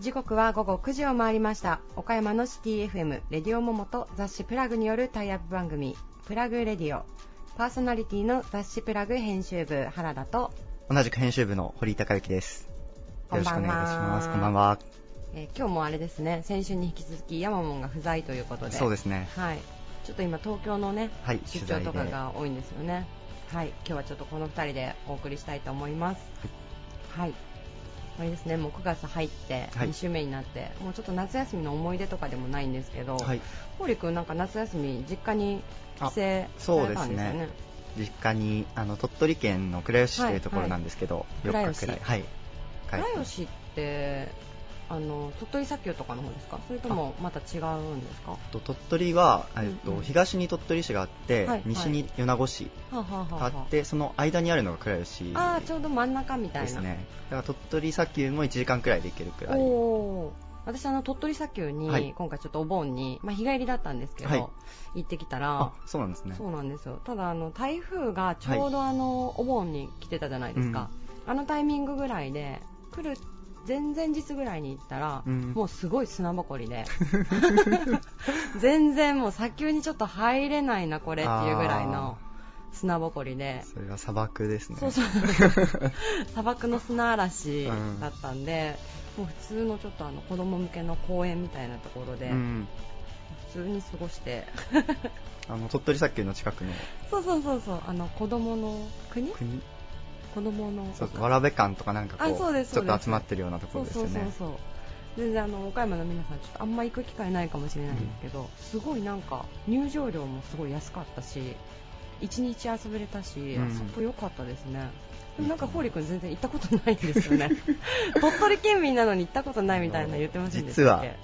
時刻は午後9時を回りました。岡山のシティ FM レディオモモと雑誌プラグによるタイアップ番組プラグレディオ。パーソナリティの雑誌プラグ編集部原田と。同じく編集部の堀井孝之です。よろしくお願いいたします。こんばんは、えー、今日もあれですね。先週に引き続きヤマモンが不在ということで。そうですね。はい。ちょっと今東京のね、はい、出張とかが多いんですよねはい今日はちょっとこの2人でお送りしたいと思います。はい、はいあれですねもう9月入って2週目になって、はい、もうちょっと夏休みの思い出とかでもないんですけど、はい、堀君なんか夏休み実家に帰省されたんですよね？ね。実家にあの鳥取県の倉吉市というところなんですけど、はい。はい、4日くらい、はい、倉吉ってあの鳥取砂丘とかの方ですか？それともまた違うんですか？と鳥取は、えっと、うんうん、東に鳥取市があって、はいはい、西に米子市があって、その間にあるのが倉吉あちょうど真ん中みたいな。ですね。だから鳥取砂丘も1時間くらいで行けるくらい。私あの鳥取砂丘に、今回ちょっとお盆に、まあ、日帰りだったんですけど、はい、行ってきたらそうなんですね。そうなんですよ。ただあの台風がちょうどあの、お盆に来てたじゃないですか、うん、あのタイミングぐらいで来る前々日ぐらいに行ったら、うん、もうすごい砂ぼこりで。全然もう砂丘にちょっと入れないなこれっていうぐらいの砂ぼこりで。それは砂漠ですね。そうそう。砂漠の砂嵐だったんで、うん、もう普通のちょっとあの子供向けの公園みたいなところで、うん、普通に過ごして。あの鳥取砂丘の近くの。そうそうそうそう。あの子供の国？国？子供の。そうそうわらべ館とかなんかこうちょっと集まってるようなところですよね。そうそうそう全然あの岡山の皆さんちょっとあんま行く機会ないかもしれないんですけど、うん、すごいなんか入場料もすごい安かったし1日遊べれたし、うん、あそこ良かったですね。でもなんか堀君全然行ったことないんですよね。鳥取県民なのに行ったことないみたいな言ってましたっけ？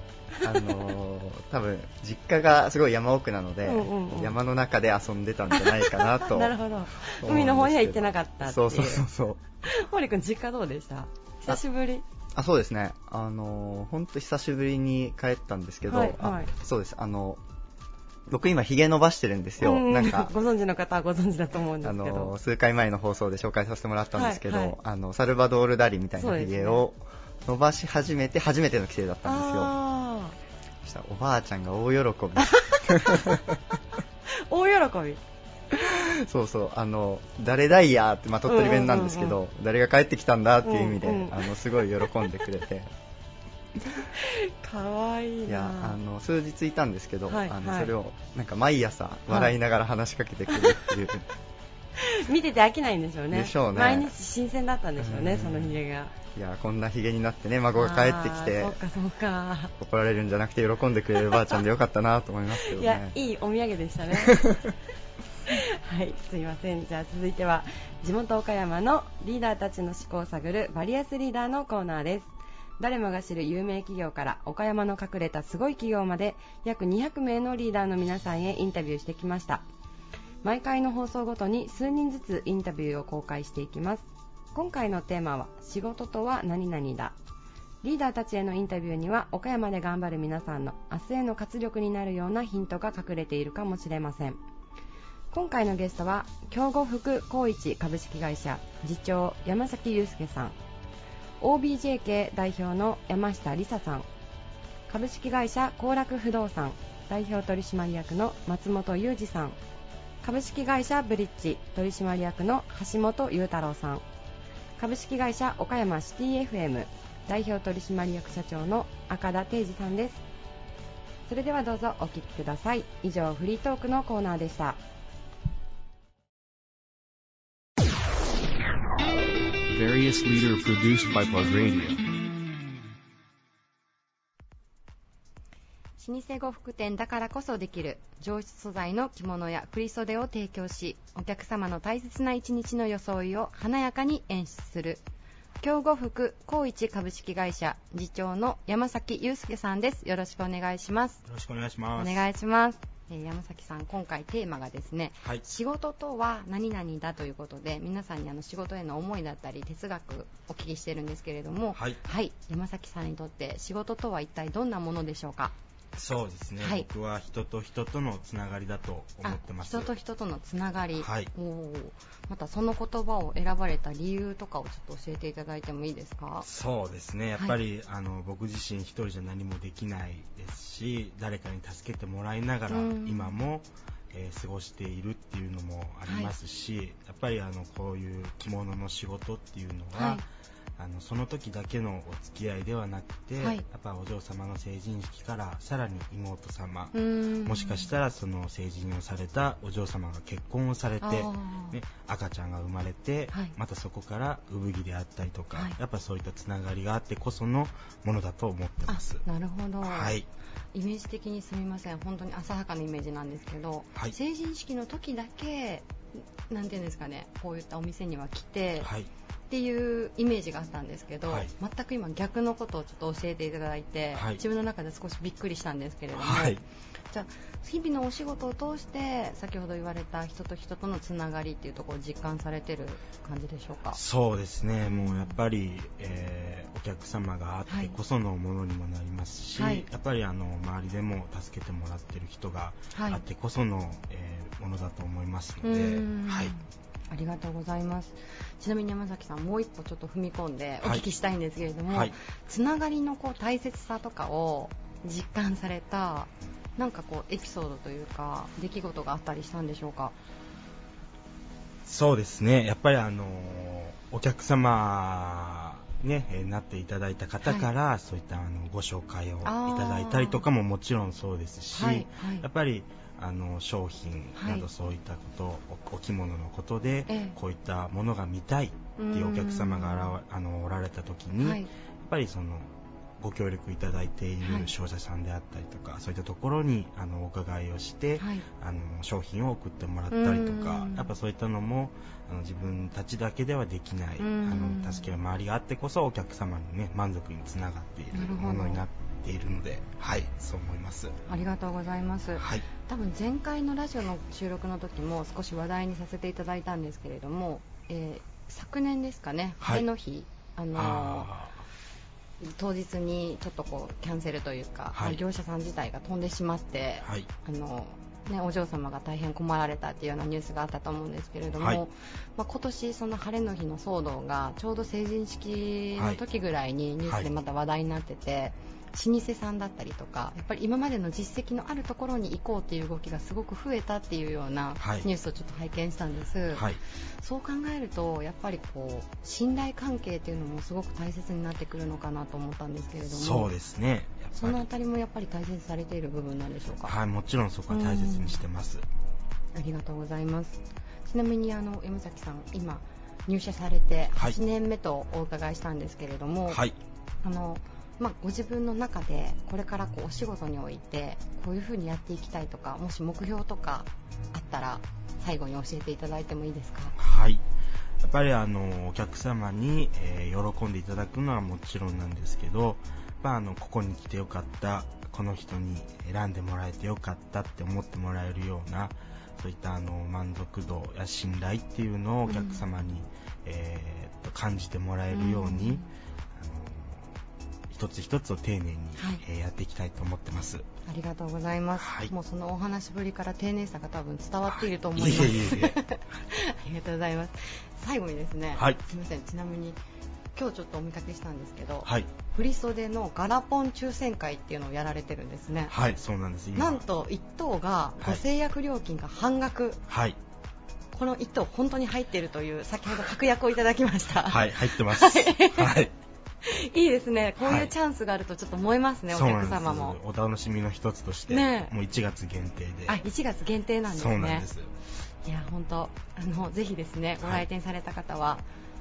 あのー、多分実家がすごい山奥なので、うんうんうん、山の中で遊んでたんじゃないかなと なるほど。海の方には行ってなかったってそうそうそうそう。堀君実家どうでした？久しぶり。あそうですね。あの本、当久しぶりに帰ったんですけど、はいはい、そうです。あの僕今ひげ伸ばしてるんですよ、なんか。ご存知の方はご存知だと思うんですけど。あの数回前の放送で紹介させてもらったんですけど、はいはい、あのサルバドール・ダリみたいなひげを伸ばし始めて初めての帰省だったんですよ。そしたらおばあちゃんが大喜び。大喜び。そうそう。あの誰だいやって、まあ、鳥取弁なんですけど、うんうんうん、誰が帰ってきたんだっていう意味で、うんうん、あのすごい喜んでくれて。かわいいいやあの数日いたんですけど、はい、あのそれをなんか毎朝笑いながら話しかけてくるっていう、はい、見てて飽きないんでしょうね。でしょうね。毎日新鮮だったんでしょうね、うん、そのひげがいやこんなひげになってね孫が帰ってきてそうかそうか。怒られるんじゃなくて喜んでくれるばあちゃんでよかったなと思いますけど、ね、いやいいお土産でしたね。はいすいません。じゃあ続いては地元岡山のリーダーたちの思考を探るバリアスリーダーのコーナーです。誰もが知る有名企業から岡山の隠れたすごい企業まで約200名のリーダーの皆さんへインタビューしてきました。毎回の放送ごとに数人ずつインタビューを公開していきます今回のテーマは仕事とは何々だ。リーダーたちへのインタビューには岡山で頑張る皆さんの明日への活力になるようなヒントが隠れているかもしれません。今回のゲストは京吾福光一株式会社次長山崎祐介さん。OBJ 系代表の山下梨沙さん。株式会社幸楽不動産代表取締役の松本裕二さん。株式会社ブリッジ取締役の橋本裕太郎さん。株式会社岡山シティ FM 代表取締役社長の赤田定治さんです。それではどうぞお聞きください。以上フリートークのコーナーでした。老舗呉服店だからこそできる上質素材の着物や振袖を提供しお客様の大切な一日の装いを華やかに演出する。京呉服高一株式会社次長の山崎祐介さんです。よろしくお願いします。よろしくお願いしますお願いしますえー、山崎さん、今回テーマがですね、はい、仕事とは何々だということで皆さんにあの仕事への思いだったり哲学お聞きしてるんですけれども、はい、はい、山崎さんにとって仕事とは一体どんなものでしょうか？そうですね、はい、僕は人と人とのつながりだと思ってます。人と人とのつながり、はい、またその言葉を選ばれた理由とかをちょっと教えていただいてもいいですか？そうですね。やっぱり、はい、あの僕自身一人じゃ何もできないですし誰かに助けてもらいながら今も、えー、過ごしているっていうのもありますし、はい、やっぱりあのこういう着物の仕事っていうのは、はいあのその時だけのお付き合いではなくて、はい、やっぱお嬢様の成人式からさらに妹様もしかしたらその成人をされたお嬢様が結婚をされて、ね、赤ちゃんが生まれて、はい、またそこから産着であったりとか、はい、やっぱそういったつながりがあってこそのものだと思ってます。なるほど、はい、イメージ的にすみません。本当に浅はかなイメージなんですけど、成人式の時だけなんていうんですかねこういったお店には来て、はいっていうイメージがあったんですけど、はい、全く今逆のことをちょっと教えていただいて、はい、自分の中で少しびっくりしたんですけれども、はい、じゃあ日々のお仕事を通して先ほど言われた人と人とのつながりっていうところを実感されてる感じでしょうか？そうですね。もうやっぱり、えー、お客様があってこそのものにもなりますし、やっぱりあの周りでも助けてもらってる人があってこその、えー、ものだと思いますので、はいありがとうございます。ちなみに山崎さんもう一歩ちょっと踏み込んでお聞きしたいんですけれども、はい、つながりのこう大切さとかを実感されたなんかこうエピソードというか出来事があったりしたんでしょうか？そうですね。やっぱりあのお客様ね、えなっていただいた方から、はい、そういったあのご紹介をいただいたりとかももちろんそうですし、はいはい、やっぱりあの商品などそういったこと、はい、お着物のことで、こういったものが見たいっていうお客様があのおられた時に、はい、やっぱりそのご協力いただいている商社さんであったりとか、はい、そういったところにあのお伺いをして、はい、あの商品を送ってもらったりとかやっぱそういったのもあの自分たちだけではできないあの助ける周りがあってこそお客様に、ね、満足につながっているものになっているのではいそう思います。ありがとうございます、はい、多分前回のラジオの収録の時も少し話題にさせていただいたんですけれども、えー、昨年ですかね、晴れの日あの当日にちょっとこうキャンセルというか、はい、業者さん自体が飛んでしまって、はい、あのね、お嬢様が大変困られたっていうようなニュースがあったと思うんですけれども、はい、まあ、今年、その晴れの日の騒動がちょうど成人式の時ぐらいにニュースでまた話題になってて、老舗さんだったりとかやっぱり今までの実績のあるところに行こうっていう動きがすごく増えたっていうようなニュースをちょっと拝見したんです、はい、そう考えるとやっぱりこう信頼関係っていうのもすごく大切になってくるのかなと思ったんですけれどもそうですね。そのあたりもやっぱり大切されている部分なんでしょうか？はいもちろんそこは大切にしてます。ありがとうございます。ちなみにあの山崎さん今入社されて8年目とお伺いしたんですけれども、はい、あのまあ、ご自分の中でこれからこうお仕事においてこういうふうにやっていきたいとかもし目標とかあったら最後に教えていただいてもいいですか？はい。やっぱりあのお客様に、えー、喜んでいただくのはもちろんなんですけど、まあ、あのここに来てよかったこの人に選んでもらえてよかったって思ってもらえるようなそういったあの満足度や信頼っていうのをお客様に、うん、えー、と感じてもらえるように、うん一つ一つを丁寧に、はい、えー、やっていきたいと思ってます。ありがとうございます、はい、もうそのお話ぶりから丁寧さが多分伝わっていると思います、はい、いえいえいえ。ありがとうございます。最後にですね、はい、すみません。ちなみに今日ちょっとお見かけしたんですけど、はい、振袖のガラポン抽選会っていうのをやられてるんですね。はいそうなんですなんと1等がご制約料金が半額。はい。この1等本当に入っているという先ほど確約をいただきました。はい入ってます。はい。い いですね、こういうチャンスがあるとちょっと思いますね、はい、お客様も。お楽しみの一つとして、ね、もう1月限定で。あ、1月限定なんですね。そうなんです。いや、本当、あの、ぜひですね、ご来店された方は、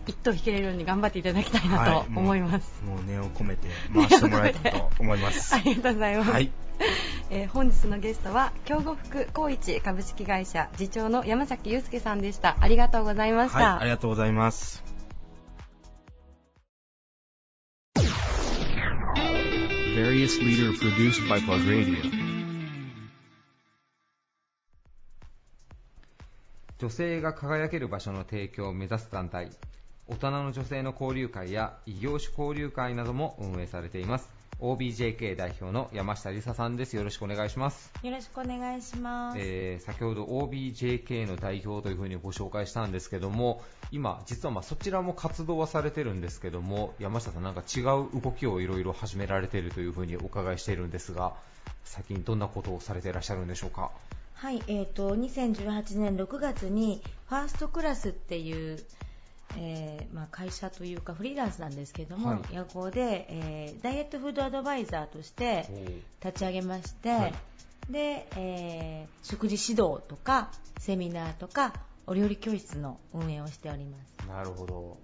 一等引けれるように頑張っていただきたいなと思います。はい、もう念を込めて回してもらえたと思います。ありがとうございます。はい、えー、本日のゲストは京呉服高一株式会社次長の山崎祐介さんでした。ありがとうございました。はい、ありがとうございます。Various leader produced by Plug Radio. 女性が輝ける場所の提供を目指す団体、大人の女性の交流会や異業種交流会なども運営されています。OBJK 代表の山下梨沙さんです。よろしくお願いします。よろしくお願いします。えー、先ほど OBJK の代表というふうにご紹介したんですけども、今、実はまあそちらも活動はされてるんですけども、山下さんなんか違う動きをいろいろ始められているというふうにお伺いしているんですが、最近どんなことをされていらっしゃるんでしょうか？はい、えーと、2018年6月にファーストクラスっていうえーまあ、会社というかフリーランスなんですけども、はい、夜行で、えー、ダイエットフードアドバイザーとして立ち上げまして、はい、で、えー、食事指導とかセミナーとかお料理教室の運営をしております。なるほど。も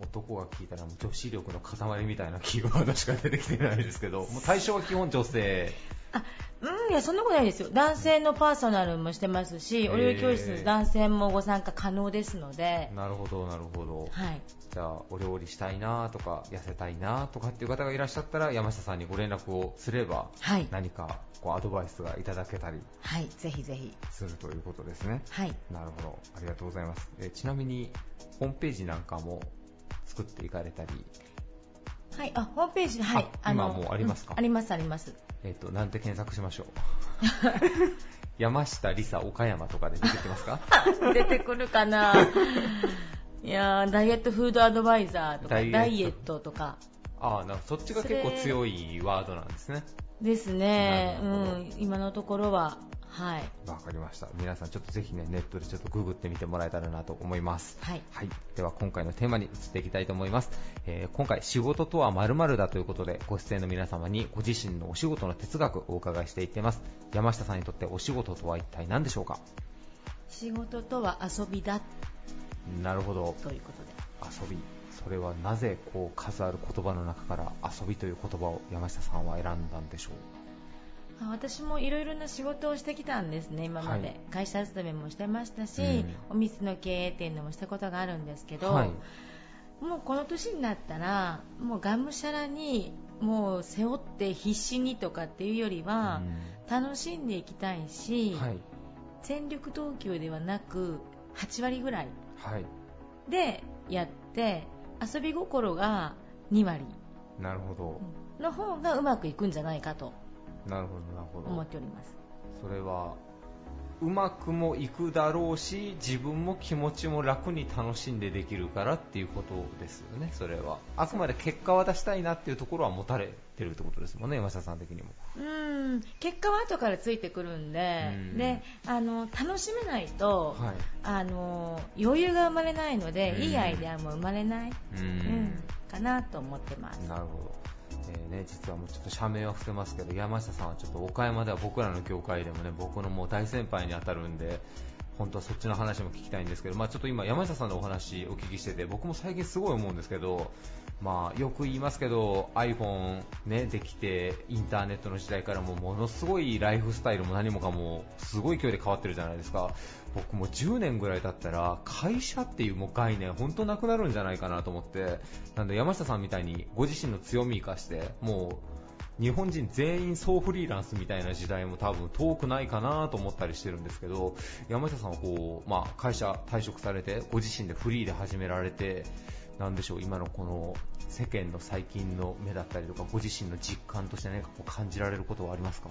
う男が聞いたらもう女子力の塊みたいなキーワードしか出てきてないですけどもう対象は基本女性あうん、いや、そんなことないですよ。男性のパーソナルもしてますし、お料理教室、男性もご参加可能ですので。なるほど、なるほど。はい。じゃあ、お料理したいなとか、痩せたいなとかっていう方がいらっしゃったら、山下さんにご連絡をすれば、はい。何か、こう、アドバイスがいただけたり。はい、ぜひぜひ。するということですね。はい。なるほど。ありがとうございます。えちなみに、ホームページなんかも作っていかれたり。はい、あ、ホームページ、はい。今もうありますか、うん、あります、あります。えっ、と、なんて検索しましょう？山下りさ岡山とかで出てきますか？出てくるかな。いやダイエットフードアドバイザーとかダイエット。とか。ああなそっちが結構強いワードなんですね。ですね、うん、今のところははい。わかりました。皆さんちょっとぜひね、ネットでちょっとググってみてもらえたらなと思います。はい。はい。では今回のテーマに移っていきたいと思います。えー、今回仕事とは〇〇だということで、ご出演の皆様にご自身のお仕事の哲学をお伺いしていってます。山下さんにとってお仕事とは一体何でしょうか？仕事とは遊びだ。なるほど。ということで。遊び。それはなぜこう数ある言葉の中から遊びという言葉を山下さんは選んだんでしょう？私もいろいろな仕事をしてきたんですね、今まで、はい、会社勤めもしてましたし、うん、お店の経営っていうのもしたことがあるんですけど、はい、もうこの年になったら、もうがむしゃらにもう背負って必死にとかっていうよりは、うん、楽しんでいきたいし、はい、全力投球ではなく8割ぐらいでやって、遊び心が2割。なるほど。の方がうまくいくんじゃないかと。なるほどなるほど。思っております。それはうまくもいくだろうし自分も気持ちも楽に楽しんでできるからっていうことですよねそれは。あくまで結果は出したいなっていうところは持たれてるってことですもんね山下さん的にも。うん。結果は後からついてくるんでであの楽しめないと、はい、あの余裕が生まれないのでいいアイデアも生まれない。うん、かなと思ってます。なるほどえー、ね、実はもうちょっと社名は伏せますけど、山下さんはちょっと岡山では僕らの業界でもね、僕のもう大先輩に当たるんで、本当はそっちの話も聞きたいんですけど、まあ、ちょっと今、山下さんのお話お聞きしてて、僕も最近すごい思うんですけど、まあ、よく言いますけど iPhone、ね、できてインターネットの時代からもものすごいライフスタイルも何もかもすごい勢いで変わってるじゃないですか。僕も10年ぐらい経ったら会社っていうもう概念本当なくなるんじゃないかなと思って。なんで山下さんみたいにご自身の強みを生かしてもう日本人全員総フリーランスみたいな時代も多分遠くないかなと思ったりしてるんですけど山下さんはこう、まあ、会社退職されてご自身でフリーで始められてなんでしょう、今のこの世間の最近の目だったりとか、ご自身の実感として何かこう感じられることはありますか？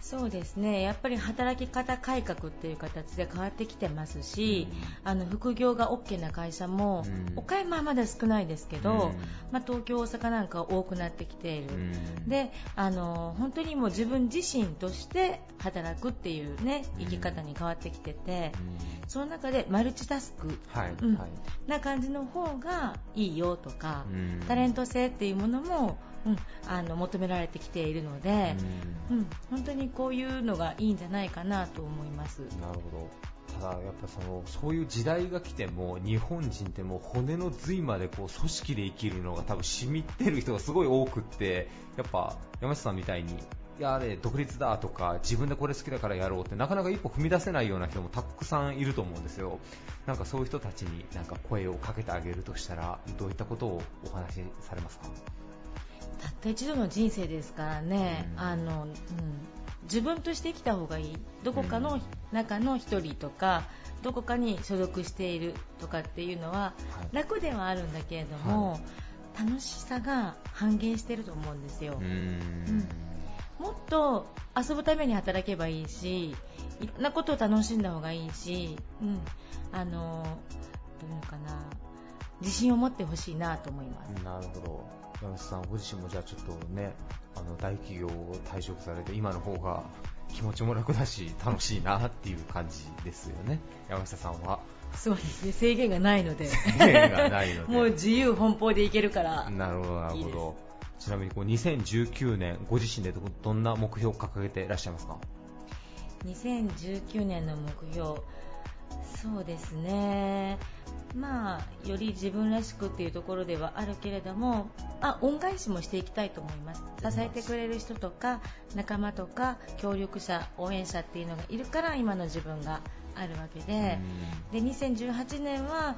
そうですね。やっぱり働き方改革っていう形で変わってきてますし、うん、あの副業が OK な会社も、うん、岡山はまだ少ないですけど、うん、まあ、東京、大阪なんか多くなってきている、であの本当にもう自分自身として働くっていう、ね、生き方に変わってきてて、その中でマルチタスク、はいはい、な感じの方がいいよとか、タレント性っていうものもうん、あの求められてきているので、うん、うん、本当にこういうのがいいんじゃないかなと思います。なるほどただ、やっぱそのそういう時代が来ても日本人ってもう骨の髄までこう組織で生きるのが多分染みてる人がすごい多くってやっぱ山下さんみたいにいやね、独立だとか自分でこれ好きだからやろうってなかなか一歩踏み出せないような人もたくさんいると思うんですよ。なんかそういう人たちになんか声をかけてあげるとしたらどういったことをお話しされますか？たった一度の人生ですからね、うん、あの、うん、自分として生きた方がいい。どこかの中の1人とか、どこかに所属しているとかっていうのは楽ではあるんだけれども、はい。楽しさが半減してると思うんですよ。うん、もっと遊ぶために働けばいいしいろんなことを楽しんだ方がいいし、うん、あのどういうのかな。自信を持ってほしいなと思います。なるほど山下さんご自身もじゃあちょっとねあの大企業を退職されて今の方が気持ちも楽だし楽しいなっていう感じですよね。山下さんは。そうですね。制限がないので。制限がないので。もう自由奔放でいけるから。なるほどなるほど。ちなみにこう2019年ご自身でどんな目標を掲げていらっしゃいますか？2019年の目標そうですね。まあより自分らしくっていうところではあるけれどもあ恩返しもしていきたいと思います。支えてくれる人とか仲間とか協力者応援者っていうのがいるから今の自分があるわけで。で2018年は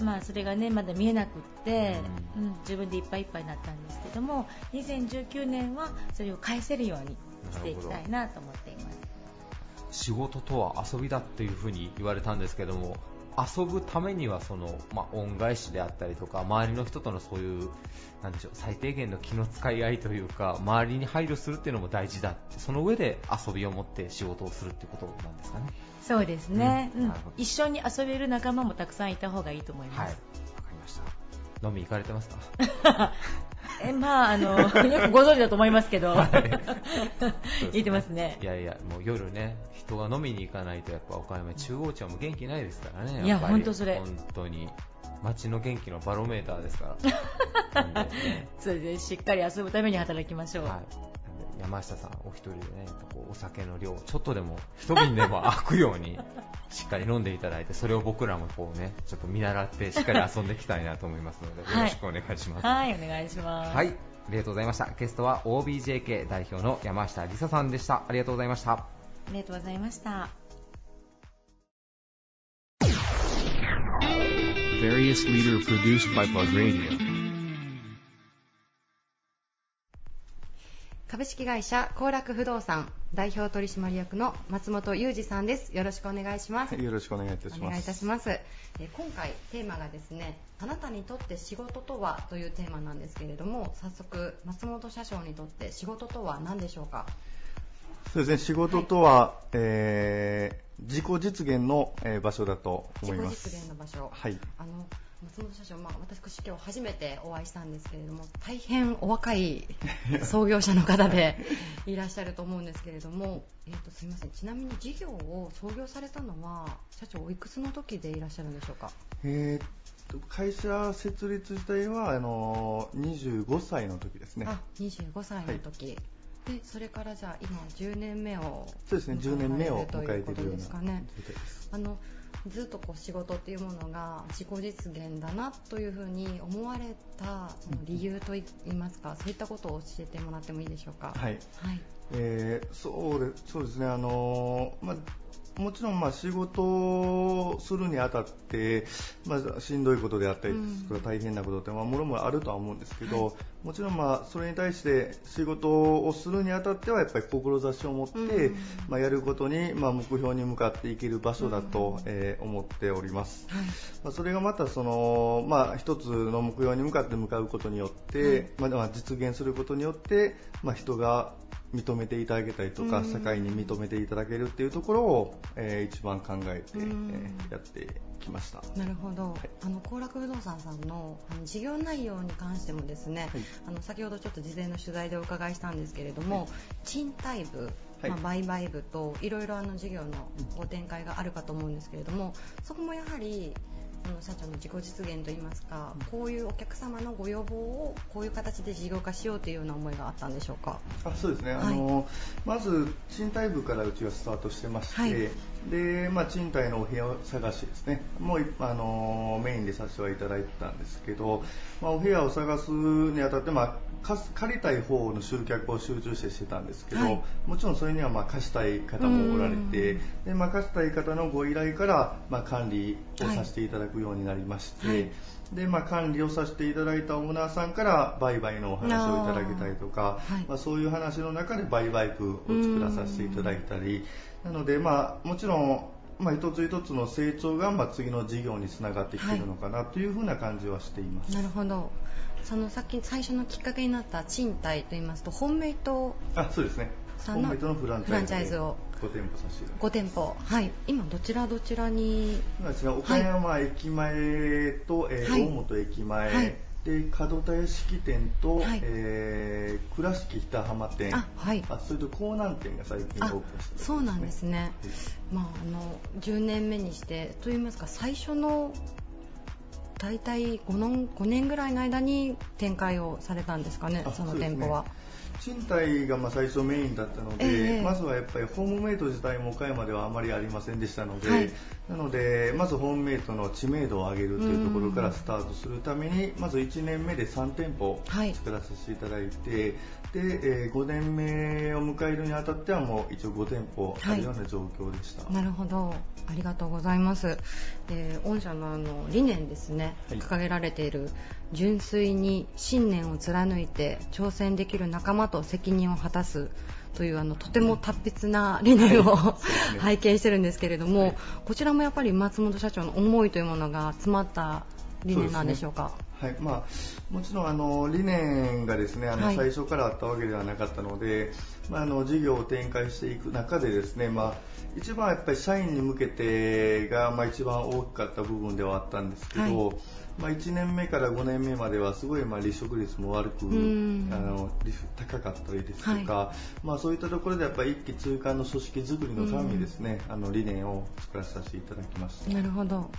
まあ、それがねまだ見えなくって、うん、自分でいっぱいいっぱいになったんですけども2019年はそれを返せるようにしていきたいなと思っています仕事とは遊びだっていうふうに言われたんですけども遊ぶためにはその、まあ、恩返しであったりとか周りの人とのそういうなんでしょう最低限の気の使い合いというか周りに配慮するっていうのも大事だってその上で遊びを持って仕事をするってことなんですかね。そうですね、うん、一緒に遊べる仲間もたくさんいた方がいいと思います。はいわかりました。飲み行かれてますか？えまああの よくご存知だと思いますけど、はい、言ってますね。いやいやもう夜ね人が飲みに行かないとやっぱ岡山中央町も元気ないですからねいや本当それ。本当に。街の元気のバロメーターですから、ね、それでしっかり遊ぶために働きましょう、はい、山下さんお一人でねこうお酒の量ちょっとでも一瓶でも開くようにしっかり飲んでいただいてそれを僕らもこうねちょっと見習ってしっかり遊んでいきたいなと思いますので、よろしくお願いします。はい、はい、お願いします。はい。ありがとうございました。ゲストは OBJK 代表の山下梨沙さんでした。ありがとうございました。ありがとうございました。Various leader produced by Radio. 株式会社幸楽不動産代表取締役の松本裕二さんです。よろしくお願いします。よろしくお願いいたします。お願いいたします。え今回テーマがですね、あなたにとって仕事とはというテーマなんですけれども、早速松本社長にとって仕事とは何でしょうか？そうですね、仕事とは、はい、えー、自己実現の、えー、場所だと思います。自己実現の場所。はい。あの松本社長、まあ、私今日初めてお会いしたんですけれども大変お若い 創業者の方でいらっしゃると思うんですけれども、えーと、すみません。ちなみに事業を創業されたのは社長おいくつの時でいらっしゃるんでしょうか、えー、会社設立自体はあの25歳の時ですね。あ25歳の時、はい。でそれからじゃあ今10年目をそうですね。10年目を迎えているような状態です。あのずっとこう仕事っていうものが自己実現だなというふうに思われたその理由といいますか、そういったことを教えてもらってもいいでしょうか？はい。はい、えー、そうでそうですねあのまあもちろんまあ仕事をするにあたって、まあ、しんどいことであったり、うん、大変なことってまあもろもろあるとは思うんですけど、はい、もちろんまあそれに対して仕事をするにあたってはやっぱり志を持って、うん、まあ、やることにまあ目標に向かっていける場所だと、うん、えー、思っております、はい、まあ、それがまたその、まあ、一つの目標に向かって向かうことによって、まあ、実現することによって、まあ、人が認めていただけたりとか、社会に認めていただけるっていうところを、えー、一番考えて、えー、やってきました。なるほど、はい、あの幸楽不動産さんのあの事業内容に関してもですね、はい、あの先ほどちょっと事前の取材でお伺いしたんですけれども、はい、賃貸部まあ、売買部といろいろあの事業のご展開があるかと思うんですけれどもそこもやはりの社長の自己実現といいますか、こういうお客様のご要望をこういう形で事業化しようというような思いがあったんでしょうか？あそうですね、はい、あのまず賃貸部からうちはスタートしてまして、はい、でまあ、賃貸のお部屋探しですね、もうあのメインでさせてはいただいてたんですけど、まあ、お部屋を探すにあたって、まあ、借りたい方の集客を集中してしてたんですけど、はい、もちろんそれにはまあ貸したい方もおられて、でまあ、貸したい方のご依頼から、まあ、管理をさせていただくようになりまして、はい、でまあ、管理をさせていただいたオーナーさんから売買のお話をいただけたりとか、はい、まあ、そういう話の中で売買区を作らさせていただいたり、なので、まあ、もちろんまあ、一つ一つの成長が、まあ、次の事業につながってきているのかなというふうな感じはしています。なるほど。そのさっき最初のきっかけになった賃貸といいますと本命とあそうですね。本命とのフランチャイズを5店舗させていただ5店舗。はい。今どちらどちらに？今ですね。岡山駅前と、はい、えー、大本駅前、はいで門田屋敷店と、はい、えー、倉敷北浜店。あ、はい、あそれと江南店が最近オープンして、ね、そうなんですね、はい、まあ、あの10年目にしてといいますか最初の大体 5, 年5年ぐらいの間に展開をされたんですかねその店舗は。賃貸がまあ最初メインだったので、えー、まずはやっぱりホームメイト自体も岡山ではあまりありませんでしたので、はい、なのでまずホームメイトの知名度を上げるというところからスタートするためにまず1年目で3店舗作らせていただいて、はい、で、えー、5年目を迎えるにあたってはもう一応5店舗あるような状況でした、はい、なるほど。ありがとうございます、えー、御社のあの理念ですね、掲げられている純粋に信念を貫いて挑戦できる仲間と責任を果たすというあのとても達筆な理念を、はい、拝見してるんですけれども、はい、こちらもやっぱり松本社長の思いというものが詰まった理念なんでしょうか？はい。まあ、もちろんあの理念がですねあの、最初からあったわけではなかったので、まあ、あの事業を展開していく中でですね、まあ、一番やっぱり社員に向けてが、まあ、一番大きかった部分ではあったんですけど、はいまあ、1年目から5年目まではすごいまあ離職率も悪く、あの高かったりですとか、はい、まあ、そういったところでやっぱり一気通貫の組織づくりのためにですね、あの理念を作らさせていただきましたなるほど。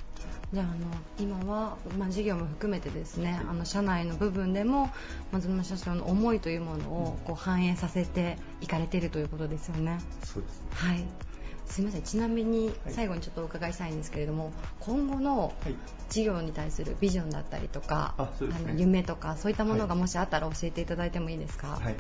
じゃああの今は、まあ、事業も含めてですね、あの社内の部分でも松沼社長の思いというものをこう反映させていかれているということですよね。そうです、はいすみません。ちなみに最後にちょっとお伺いしたいんですけれども、はい、今後の事業に対するビジョンだったりとか、あね、の夢とかそういったものがもしあったら教えていただいてもいいですか、はい、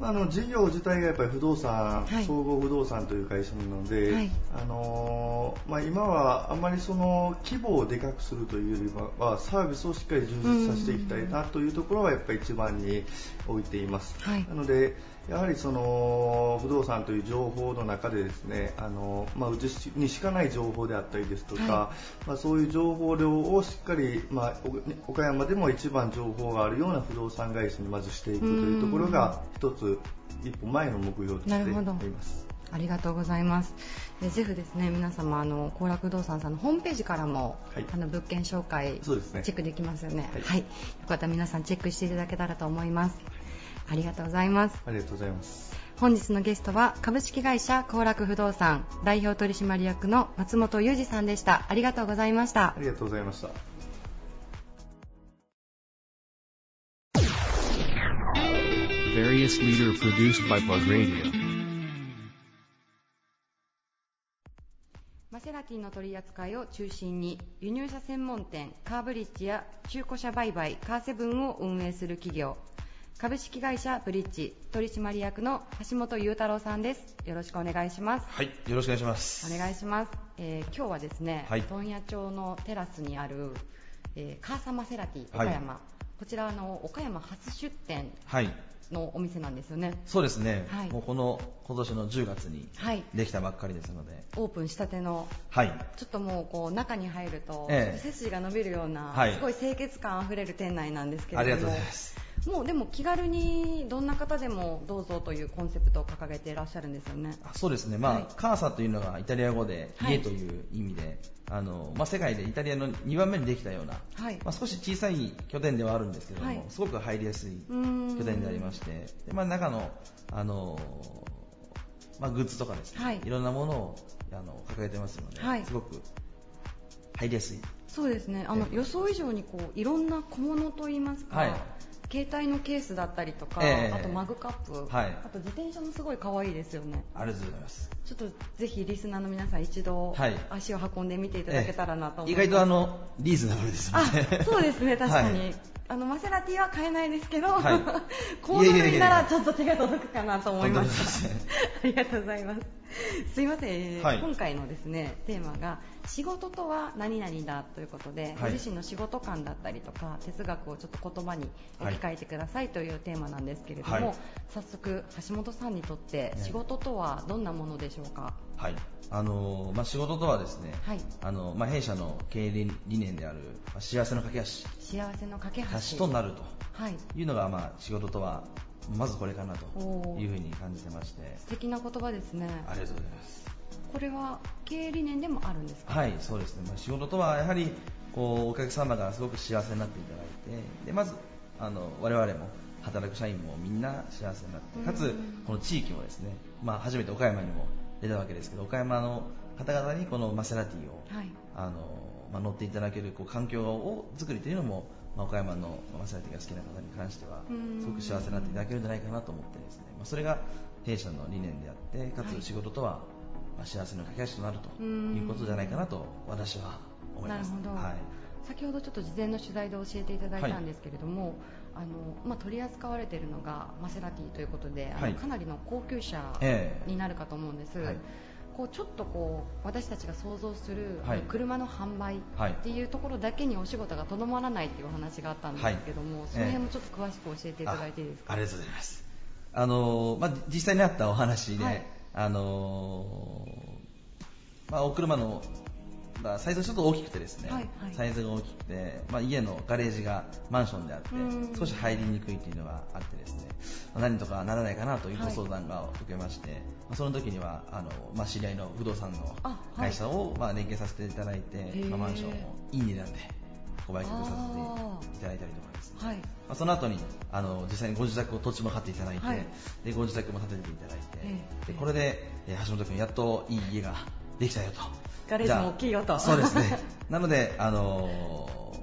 あの事業自体がやっぱり不動産、はい、総合不動産という会社なので、はい、あのまあ、今はあまりその規模をでかくするというよりはサービスをしっかり充実させていきたいなというところはやっぱり一番に置いています。はい、なのでやはりその不動産という情報の中でですねあの、まあ、うちにしかない情報であったりですとか、はい、まあ、そういう情報量をしっかり、まあ、岡山でも一番情報があるような不動産会社にまずしていくというところが一つ一歩前の目標としています。ありがとうございます。でぜひですね皆様あの高楽不動産さんのホームページからも、はい、あの物件紹介、ね、チェックできますよね、はい、はい、よかったら皆さんチェックしていただけたらと思います。ありがとうございます。ありがとうございます。本日のゲストは株式会社幸楽不動産代表取締役の松本裕二さんでした。ありがとうございました。ありがとうございました。マセラティの取り扱いを中心に輸入車専門店カーブリッジや中古車売買カーセブンを運営する企業株式会社ブリッジ取締役の橋本裕太郎さんです。よろしくお願いします。はいよろしくお願いします。お願いします、えー、今日はですね、はい、問屋町のテラスにある、えー、カーサマセラティ岡山、はい、こちらの岡山初出店のお店なんですよね、そうですね、はい、もうこの今年の10月にできたばっかりですので、オープンしたての、はい、ちょっともうこう中に入ると、ええ、背筋が伸びるような、すごい清潔感あふれる店内なんですけれども。ありがとうございますもうでも気軽にどんな方でもどうぞというコンセプトを掲げていらっしゃるんですよね。そうですね、まあ、はい、カーサというのがイタリア語で家という意味で、はい、あのまあ、世界でイタリアの2番目にできたような、はい、まあ、少し小さい拠点ではあるんですけども、すごく入りやすい拠点でありまして、でまあ、中のあの、まあ、グッズとかですね、い、ろんなものをあの掲げてますので、すごく入りやすい。そうですね。あの予想以上にこういろんな小物といいますか、携帯のケースだったりとか、えー、あとマグカップ、はい、あと自転車もすごい可愛いですよね。ありがとうございます。ちょっとぜひリスナーの皆さん一度足を運んでみていただけたらなと思います、えー、意外とあのリーズナブルですね。あそうですね 確かに、はいあのマセラティは買えないですけど、はい、コード類ならちょっと手が届くかなと思いました。ありがとうございます。すいません、はい、今回のですねテーマが仕事とは何々だということで、はい、ご自身の仕事観だったりとか哲学をちょっと言葉に置き換えてくださいというテーマなんですけれども、早速橋本さんにとって仕事とはどんなものでしょうか？はい。あのまあ、仕事とはですね、はい、あのまあ、弊社の経営理念である、まあ、幸せの架け橋。幸せの架け橋。となるというのが、まあ、仕事とはまずこれかなというふうに感じてまして。素敵な言葉ですね。ありがとうございます。これは経営理念でもあるんですか？はいそうですね、まあ、仕事とはやはりこうお客様がすごく幸せになっていただいてでまずあの我々も働く社員もみんな幸せになってかつこの地域もですね、まあ、初めて岡山にも出たわけですけど岡山の方々にこのマセラティを、はい、あのまあ、乗っていただけるこう環境を作りというのも、まあ、岡山のマセラティが好きな方に関してはすごく幸せになっていただけるんじゃないかなと思ってですね、まあ、それが弊社の理念であってかつ仕事とは、まあ、幸せの架け橋となるということじゃないかなと私は思います。なるほど、はい。先ほどちょっと事前の取材で教えていただいたんですけれども、はい、あのまあ、取り扱われているのがマセラティということで、はい、かなりの高級車になるかと思うんです、えーはい、こうちょっとこう私たちが想像する、車の販売っていうところだけにお仕事がとどまらないというお話があったんですけども、その辺もちょっと詳しく教えていただいていいですか？ありがとうございます。あの、まあ、実際にあったお話で、あのまあ、お車のまあ、サイズがちょっと大きくてですね、はいはい、サイズが大きくて、まあ、家のガレージがマンションであって少し入りにくいというのがあってですね、まあ、何とかならないかなというご相談が受けまして、はい、まあ、その時にはあの、まあ、知り合いの不動産の会社を、まあ、連携させていただいて、まあ、マンションをいい値段でご売却させていただいたりとかですね、はい。まあ、その後にあの実際にご自宅を土地も買っていただいて、はい、でご自宅も建てていただいて、でこれで橋本君やっといい家ができたよと。ガレージも大きいよと。そうですね。なのであの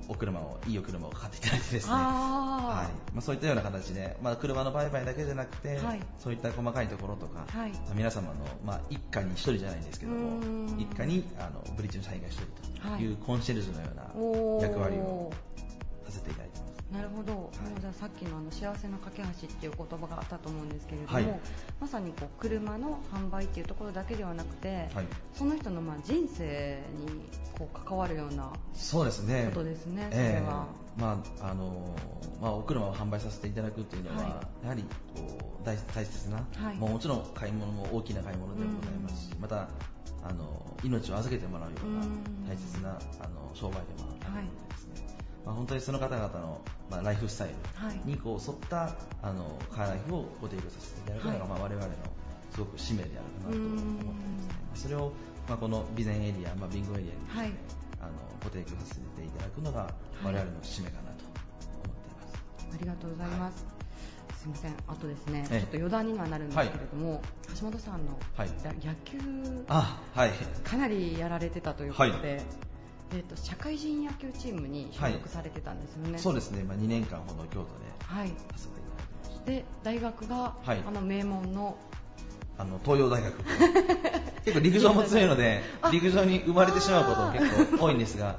お車をいいお車を買っていただいてですね。はい。まあ、そういったような形で、まあ、車の売買だけじゃなくて、はい、そういった細かいところとか、はい、皆様の、まあ、一家に一人じゃないんですけども一家にあのブリッジの社員が一人というコンシェルジュのような役割をさせていただいてますなるほど、はい、じゃあさっきのあの幸せの架け橋っていう言葉があったと思うんですけれども、はい、まさにこう車の販売っていうところだけではなくて、はい、その人のまあ人生にこう関わるようなそうですね。ことですね、それは。まああのまあ、お車を販売させていただくというのは、やはりこう大大切な、ももちろん買い物も大きな買い物でもございますし、またあの命を預けてもらうような大切なあの商売でもあるのでですね、まあ、本当にその方々の、まあ、ライフスタイルにこう沿った、あのカーライフをご提供させていただくのが、まあ、我々のすごく使命であるかなと思ってますね。それを、まあ、この備前エリア、まあ、ビンゴエリアに、ね、あのご提供させていただくのが我々の使命かなと思っています。ありがとうございます。すみません、あとですね、ちょっと余談にはなるんですけれども、はい、橋本さんの、はい、野球、あはい、かなりやられてたということで、はいえーと、社会人野球チームに所属されてたんですよね、はい、そうですね、まあ、2年間ほど京都ではい、で大学が、はい、あの名門のあの東洋大学。結構陸上も強いので 陸上に生まれてしまうことも結構多いんですが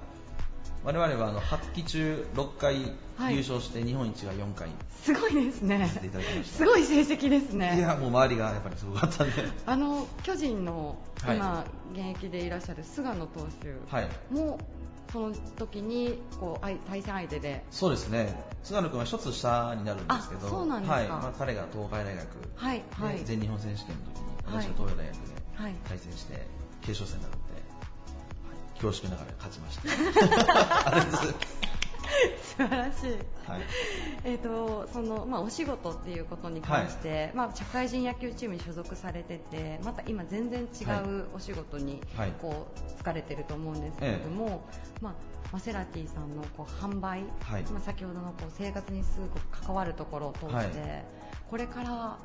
我々はあの8期中6回優勝して日本一が4回、すごいですね。すごい成績ですね。いやもう周りがやっぱりすごかったんで。あの巨人の今、現役でいらっしゃる菅野投手も、その時にこう対戦相手で。そうですね。菅野君は一つ下になるんですけど。そうなんですか、はい。まあ、彼が東海大学、はいはい、全日本選手権の時に私が東洋大学で対戦して、決勝戦にな恐縮ながら勝ちました。素晴らしい。はい、えっ、とそのまあお仕事っていうことに関して、はい、まあ社会人野球チームに所属されてて、また今全然違うお仕事にこう疲れてると思うんですけれども、はい、まあマセラティさんのこう販売、まあ先ほどのこう生活にすごく関わるところを通して、これから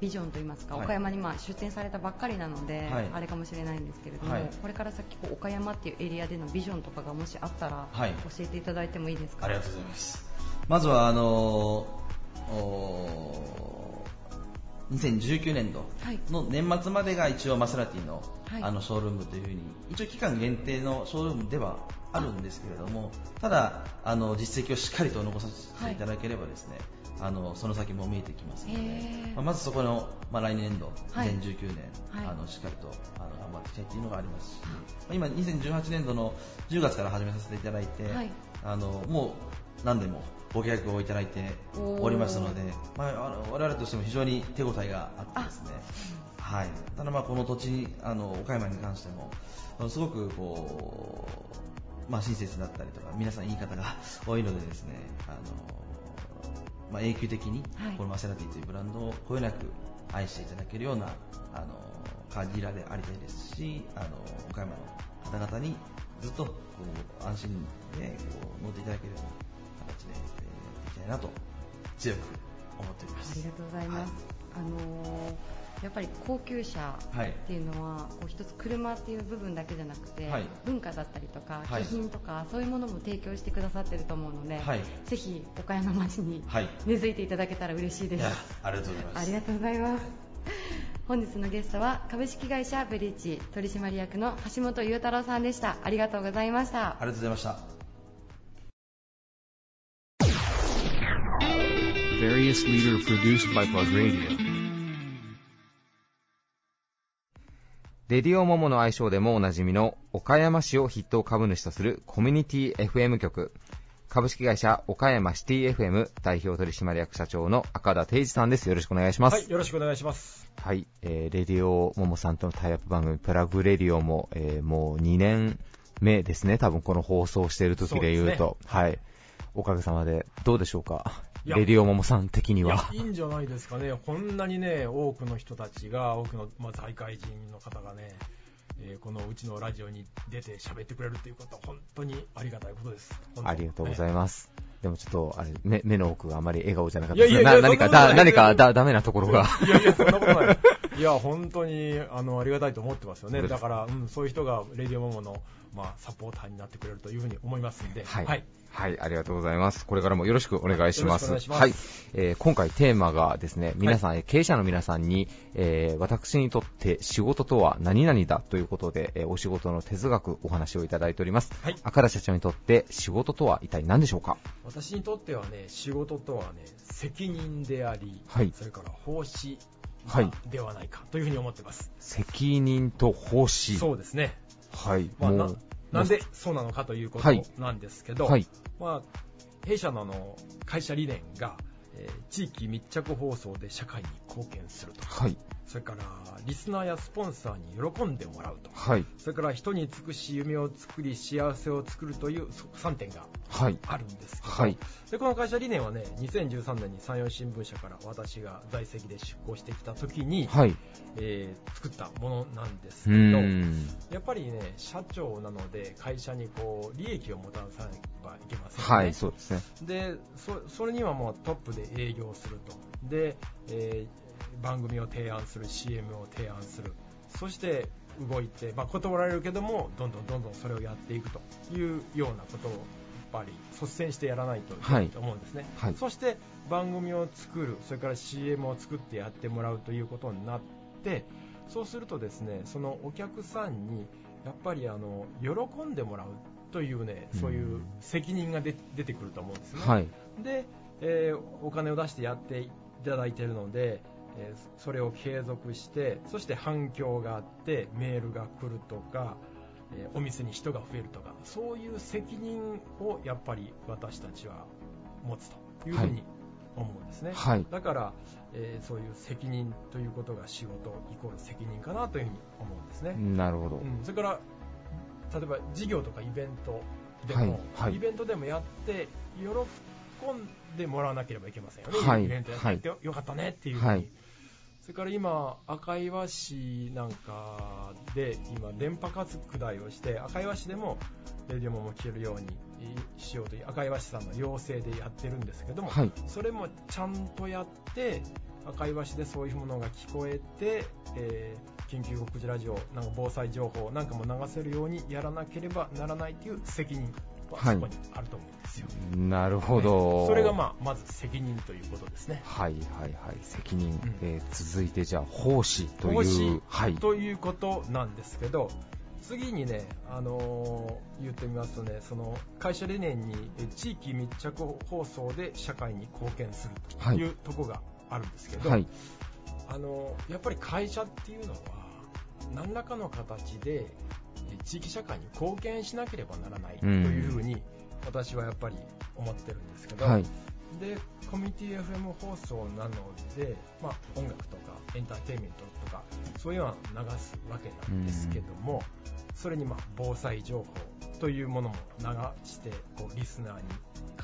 ビジョンといいますか、岡山にまあ出店されたばっかりなので、はい、あれかもしれないんですけれども、はい、これから先こう岡山っていうエリアでのビジョンとかがもしあったら、教えていただいてもいいですか？ありがとうございます。まずはあの2019年度の年末までが一応マセラティの,、あのショールームというふうに一応期間限定のショールームではあるんですけれどもただあの実績をしっかりと残させていただければですね、あのその先も見えてきますので、まあ、まずそこの、まあ、来年度、はい、2019年、はい、あのしっかりとあの頑張っていきたいというのがありますし、まあ、今、2018年度の10月から始めさせていただいて、はい、あのもう何でもご契約をいただいておりますので、まあ、あの我々としても非常に手応えがあってですね。はい、ただまあこの土地あの岡山に関してもすごくこう、まあ、親切だったりとか皆さん言い方が多いのでですねあの、まあ、永久的にこのマセラティというブランドをこよなく愛していただけるようなあのカーディーラーでありたいですしあの岡山の方々にずっとこう安心でこう乗っていただけるような形でやっていきたいなと強く思っております。ありがとうございます、はい、あのーやっぱり高級車っていうのは、こう一つ車っていう部分だけじゃなくて、はい、文化だったりとか気品とか、そういうものも提供してくださってると思うので、はい、ぜひ岡山町に根付いていただけたら嬉しいです、ありがとうございます。ありがとうございます。本日のゲストは株式会社ブリッジ取締役の橋本裕太郎さんでした。ありがとうございました。ありがとうございました。Various leader produced by Plug Radio レディオモモの愛称でもおなじみの岡山市を筆頭株主とするコミュニティ FM 局株式会社岡山シティ FM 代表取締役社長の赤田定治さんです。よろしくお願いします。はい、よろしくお願いします。はい、えー、レディオモモさんとのタイアップ番組プラグレディオも、えー、もう2年目ですね。多分この放送している時で言うと、うね、はい。おかげさまでどうでしょうか？レディオモモさん的には。いいいんじゃないですかね。こんなにね、多くの人たちが、多くの、まあ、在会人の方がね、えー、このうちのラジオに出て喋ってくれるっていうことは本当にありがたいことです。ありがとうございます。ね、でもちょっと、あれ、目、目の奥があまり笑顔じゃなかったですが、何か、だ、何かだ、ダメなところが。いやいや、そんなことない。いや、本当に、あの、ありがたいと思ってますよね。だから、うん、そういう人が、レディオモモの、まあ、サポーターになってくれるというふうに思いますんで、はい。はいはい、ありがとうございます。これからもよろしくお願いします。はい、はい、えー、今回テーマがですね、皆さん、はい、経営者の皆さんに、えー、私にとって仕事とは何々だということで、えー、お仕事の哲学お話をいただいております。はい、赤田社長にとって仕事とは一体何でしょうか？私にとってはね、仕事とはね、責任であり、はい、それから奉仕はい、ではないかというふうに思ってます。責任と奉仕。そうですね。はい。まあ、なんでそうなのかということなんですけど、はい、まあ、弊社のの会社理念が、えー、地域密着放送で社会に貢献するとか、はい、それからリスナーやスポンサーに喜んでもらうと、はい、それから人に尽くし夢を作り幸せを作るという3点があるんですけど、はい、でこの会社理念はね2013年に山陽新聞社から私が在籍で出向してきた時に、はい、えー、作ったものなんですけどやっぱりね社長なので会社にこう利益を持たさなければいけません、ね、はいそうですね。でそれにはもうトップで営業すると。で、えー番組を提案する CM を提案する。そして動いて、まあ、断られるけどもどんどんどんどんそれをやっていくというようなことをやっぱり率先してやらないといけないと思うんですね、はい。はい、そして番組を作るそれから CM を作ってやってもらうということになってそうするとですねそのお客さんにやっぱりあの喜んでもらうというねそういう責任が出てくると思うんですね、はい、で、えー、お金を出してやっていただいているのでえそれを継続してそして反響があってメールが来るとか、えお店に人が増えるとかそういう責任をやっぱり私たちは持つというふうに思うんですね、はい、だから、えー、そういう責任ということが仕事イコール責任かなというふうに思うんですね。なるほど、うん、それから例えば事業とかイベントでも、はいはい、イベントでもやって喜んでもらわなければいけませんよね、はい、イベントやってよかったねっていうふうに、それから今、赤岩市なんかで今、電波拡大をして赤岩市でもレディオも聞けるようにしようという赤岩市さんの要請でやってるんですけども、はい、それもちゃんとやって赤岩市でそういうものが聞こえて、えー、緊急告知ラジオなんか防災情報なんかも流せるようにやらなければならないという責任はそこにあると思うんですよ。はい、なるほど、ね、それが、まあ、まず責任ということですね。はいはいはい、責任。うん、えー、続いてじゃあ、奉仕という。奉仕、はい、ということなんですけど、次にね、あのー、言ってみますとね、その会社理念に地域密着放送で社会に貢献するというところがあるんですけど、はい、あのー、やっぱり会社っていうのは、何らかの形で地域社会に貢献しなければならないというふうに私はやっぱり思ってるんですけど、はい、でコミュニティ FM 放送なので、まあ、音楽とかエンターテインメントとかそういうのは流すわけなんですけども、それにまあ防災情報というものも流してこうリスナーに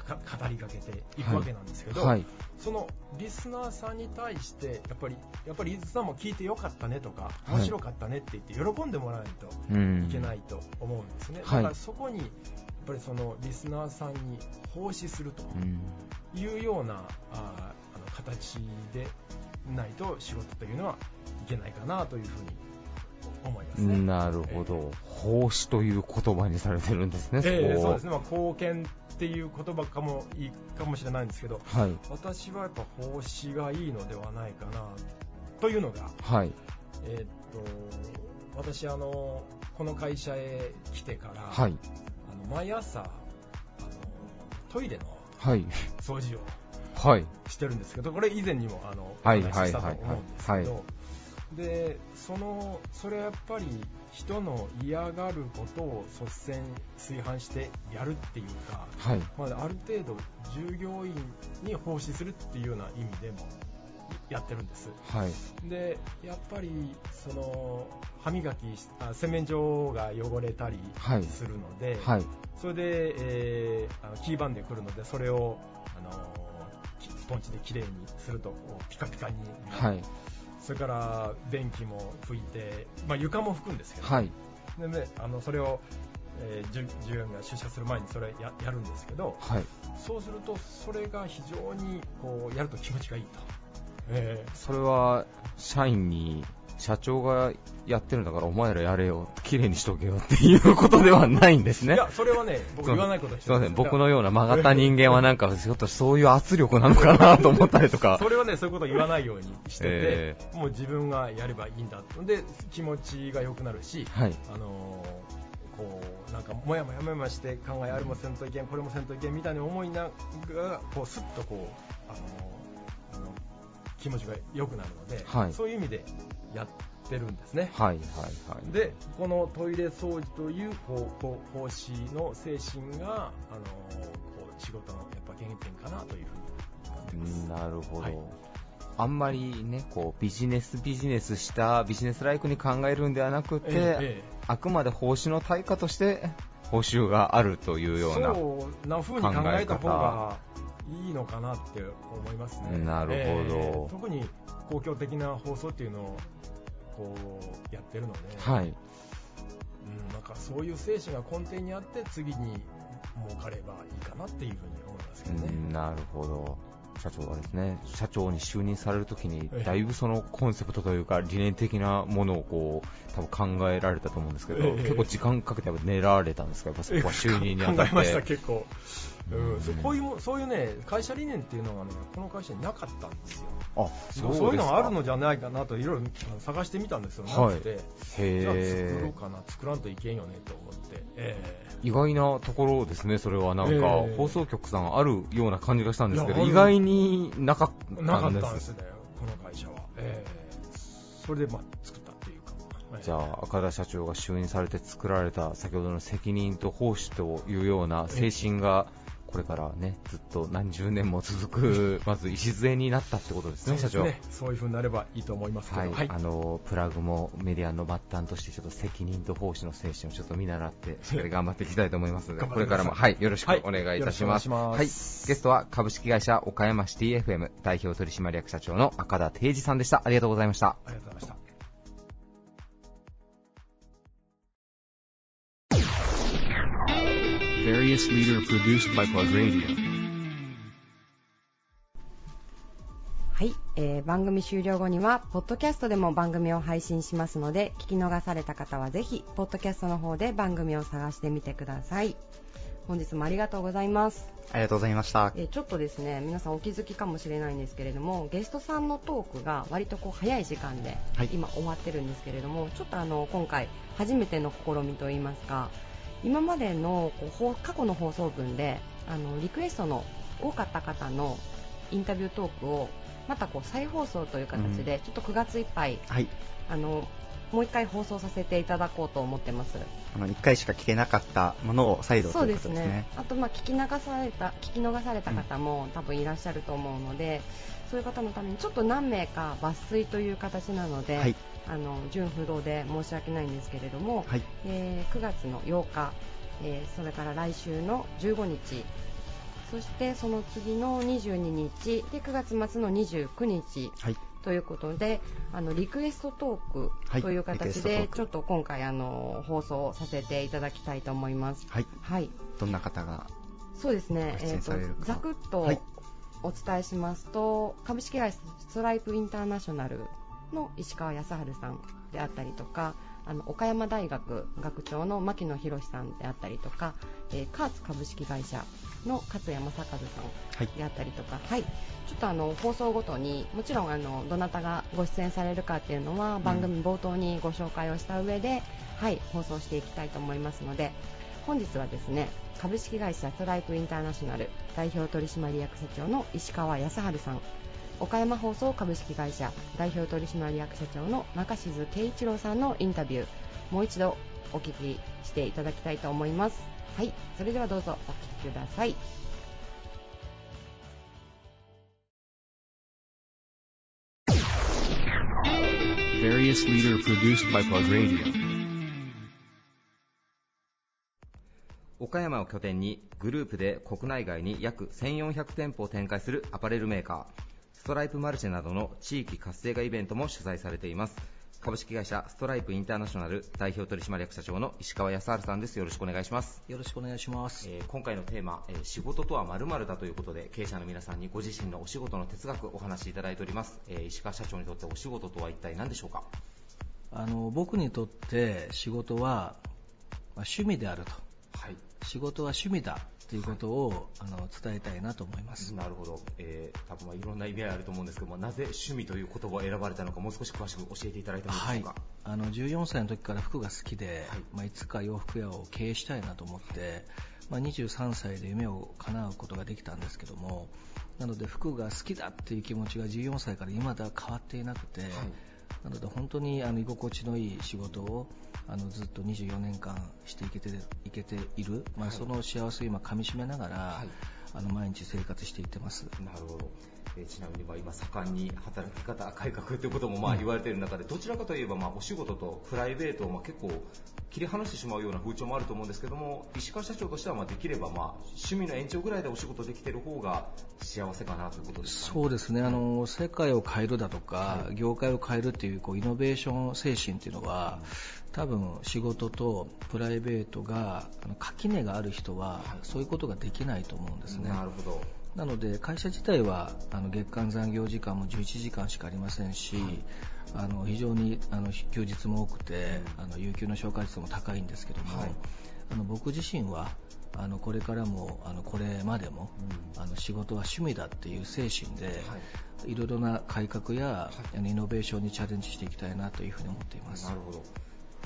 語りかけていくわけなんですけど、はい。はい、そのリスナーさんに対してやっぱりやっぱりリスナーも聞いてよかったねとか面白かったねって言って喜んでもらわないといけないと思うんですね、だからそこにぱりそのリスナーさんに奉仕するというような、ああの形でないと仕事というのはいけないかなというふうに思います、ね、なるほど、えー、奉仕という言葉にされてるんですね、えー、そうですね、まあ、貢献っていう言葉かもいいかもしれないんですけど、はい、私はやっぱ奉仕がいいのではないかなというのが、はい、えー、っと私あの、この会社へ来てから、はい、毎朝あの、トイレの掃除を、はい、してるんですけど、これ以前にもあのお話ししたと思うんですけど、でそのそれはやっぱり人の嫌がることを率先炊飯してやるっていうか、はい。まあ、ある程度従業員に奉仕するっていうような意味でもやってるんです、はい、でやっぱりその歯磨きあ洗面所が汚れたりするので、はいはい、それで、えー、あのキーバンで来るのでそれをあのスポンジできれいにするとピカピカに。はい。それから電気も拭いて、まあ、床も拭くんですけど、はい、でね、あのそれを、えー、従業員が出社する前にそれややるんですけど、はい、そうするとそれが非常にこうやると気持ちがいいと。えー、それは社員に社長がやってるんだからお前らやれよ、綺麗にしとけよっていうことではないんですね。いや、それはね、僕言わないことすみません、僕のような曲がった人間はなんか、ちょっとそういう圧力なのかなと思ったりとか。それはね、そういうこと言わないようにしてて、えー、もう自分がやればいいんだ。で、気持ちが良くなるし、はい、あのー、こう、なんか、もやもやもやもやして考えあれもせんといけん、これもせんといけんみたいに思いながら、こう、すっとこう、あのー、あの気持ちが良くなるので、はい、そういう意味でやってるんですね。はいはいはい。で、このトイレ掃除という方方針の精神が、あのこう仕事のやっぱ原点かなというふうに思ってます。なるほど。はいあんまりね、こうビジネスビジネスしたビジネスライクに考えるんではなくて、ええ、あくまで報酬の対価として報酬があるというようなそうな風に考えた方がいいのかなって思いますね。なるほど、えー、特に公共的な放送っていうのをこうやってるので、はい、うん、なんかそういう精神が根底にあって次に儲かればいいかなっていうふうに思いますけどね。なるほど社長がですね社長に就任されるときに、だいぶそのコンセプトというか、理念的なものをこう多分考えられたと思うんですけど、結構時間かけて練られたんですか、やっぱそこは就任にあたって。考えました、結構。うん、そうこういうそういうね会社理念っていうのがねこの会社になかったんですよ。あそうそういうのがあるのじゃないかなといろいろ探してみたんですよ、なくて、じゃあ作ろうかな、作らんといけんよねと思って、えー、意外なところですね、それはなんか、えー、放送局さんあるような感じがしたんですけど、意外になかったんですなかったんですね、この会社は。えー、それでまあ作ったっていうか。じゃあ、赤田社長が就任されて作られた先ほどの責任と奉仕というような精神が、えーこれからね、ずっと何十年も続く、まず礎になったってことですね、社長。そういうふうになればいいと思いますけど、はい、はい、あの、プラグもメディアの末端として、ちょっと責任と奉仕の精神をちょっと見習って、しっかり頑張っていきたいと思いますので、これからも、はい、よろしくお願いいたします。はい、はい、ゲストは株式会社岡山シティ FM 代表取締役社長の赤田定治さんでした。ありがとうございました。ありがとうございました。Various leader produced by Plug Radio. はい、えー、番組終了後にはポッドキャストでも番組を配信しますので聞き逃された方はぜひポッドキャストの方で番組を探してみてください。本日もありがとうございます。ありがとうございました、えー、ちょっとですね皆さんお気づきかもしれないんですけれどもゲストさんのトークが割とこう早い時間で今終わってるんですけれども、はい、ちょっとあの今回初めての試みといいますか今までのこう過去の放送分であのリクエストの多かった方のインタビュートークをまたこう再放送という形で、ちょっと9月いっぱい、はい、あのもう一回放送させていただこうと思ってます。あの1回しか聞けなかったものを再度そうですね、ね、あとまあ聞き流された聞き逃された方も多分いらっしゃると思うので、そういう方のためにちょっと何名か抜粋という形なので、はい、あの純不動で申し訳ないんですけれども、はい、えー、9月の8日、えー、それから来週の15日そしてその次の22日で9月末の29日、はい、ということであのリクエストトークという形で、はい、ちょっと今回あの放送させていただきたいと思います。はい。はい、どんな方がそうですね。えっ、ー、とざくっとお伝えしますと、株式会社ストライプインターナショナルの石川康晴さんであったりとか。あの岡山大学学長の牧野博さんであったりとか、えー、カーツ株式会社の勝山正和さんであったりとか、はい、はい、ちょっとあの放送ごとにもちろんあのどなたがご出演されるかっていうのは番組冒頭にご紹介をした上で、はい、放送していきたいと思いますので本日はですね株式会社ストライプインターナショナル代表取締役社長の石川康晴さん。岡山放送株式会社代表取締役社長の中静圭一郎さんのインタビューもう一度お聞きしていただきたいと思いますはいそれではどうぞお聞きください。岡山を拠点にグループで国内外に約1400店舗を展開するアパレルメーカーストライプマルシェなどの地域活性化イベントも取材されています株式会社ストライプインターナショナル代表取締役社長の石川康治さんです。よろしくお願いします。よろしくお願いします。えー、今回のテーマ、えー、仕事とは〇〇だということで、経営者の皆さんにご自身のお仕事の哲学お話しいただいております。えー、石川社長にとってお仕事とは一体何でしょうか？あの、僕にとって仕事は、まあ、趣味であると。はい。仕事は趣味だということを、あの伝えたいなと思います。なるほど、えー、多分まあいろんな意味合いあると思うんですけどもなぜ趣味という言葉を選ばれたのかもう少し詳しく教えていただいてもいいでしょうか、はい、あの14歳の時から服が好きで、はい。まあ、いつか洋服屋を経営したいなと思って、まあ、23歳で夢を叶うことができたんですけどもなので服が好きだっていう気持ちが14歳から今では変わっていなくて、はいなので本当にあの居心地のいい仕事をあのずっと24年間していけていけている、まあ、その幸せを今かみしめながら、はい、あの毎日生活していってます。なるほど。えちなみにまあ今盛んに働き方改革ということもまあ言われている中で、どちらかといえばまあお仕事とプライベートをまあ結構切り離してしまうような風潮もあると思うんですけども石川社長としてはまあできればまあ趣味の延長ぐらいでお仕事できている方が幸せかなということですか、ね、そうですね。あの世界を変えるだとか、はい、業界を変えるっていうこうイノベーション精神っていうのは、多分仕事とプライベートが垣根がある人は、そういうことができないと思うんですね。なるほど。なので会社自体はあの月間残業時間も11時間しかありませんし、あの非常にあの休日も多くて、あの有給の消化率も高いんですけども、はい、あの僕自身はあのこれからもあのこれまでも、うん、あの仕事は趣味だっていう精神で、はい、いろいろな改革や、はい、イノベーションにチャレンジしていきたいなというふうに思っています。なるほど。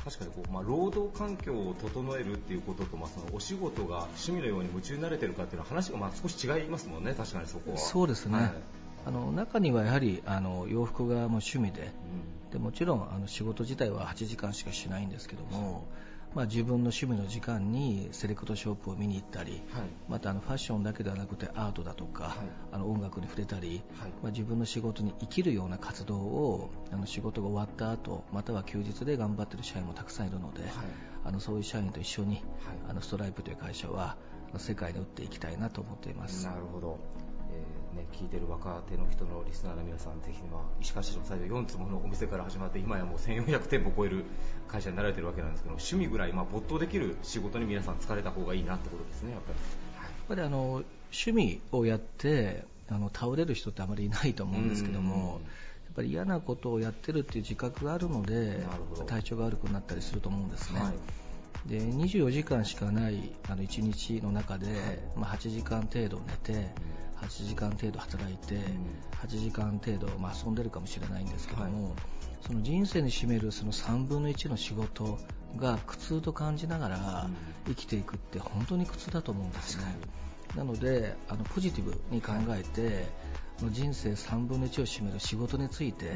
確かにこう、まあ、労働環境を整えるっていうことと、まあ、そのお仕事が趣味のように夢中になれてるかっていうのは話がまあ少し違いますもんね、確かにそこは。そうですね、はい、あの中にはやはりあの洋服がもう趣味でうん、でもちろんあの仕事自体は8時間しかしないんですけども、まあ、自分の趣味の時間にセレクトショップを見に行ったり、はい、またあのファッションだけではなくてアートだとか、はい、あの音楽に触れたり、はい、まあ、自分の仕事に生きるような活動をあの仕事が終わった後または休日で頑張っている社員もたくさんいるので、あのそういう社員と一緒に、あのストライプという会社は世界に打っていきたいなと思っています。なるほどね、聞いてる若手の人のリスナーの皆さん、ぜひ、まあ、石川市場最初4つものお店から始まって、今やもう1400店舗超える会社になられてるわけなんですけど、趣味ぐらい、まあ、没頭できる仕事に皆さん疲れた方がいいなってことですね、やっぱり。やっぱりあの趣味をやってあの倒れる人ってあまりいないと思うんですけども、やっぱり嫌なことをやってるっていう自覚があるので、体調が悪くなったりすると思うんですね。はい。で24時間しかないあの1日の中で、まあ、8時間程度寝て、8時間程度働いて、8時間程度、まあ、遊んでるかもしれないんですけども、はい、その人生に占めるその3分の1の仕事が苦痛と感じながら生きていくって本当に苦痛だと思うんですね。なのであのポジティブに考えて、人生3分の1を占める仕事について、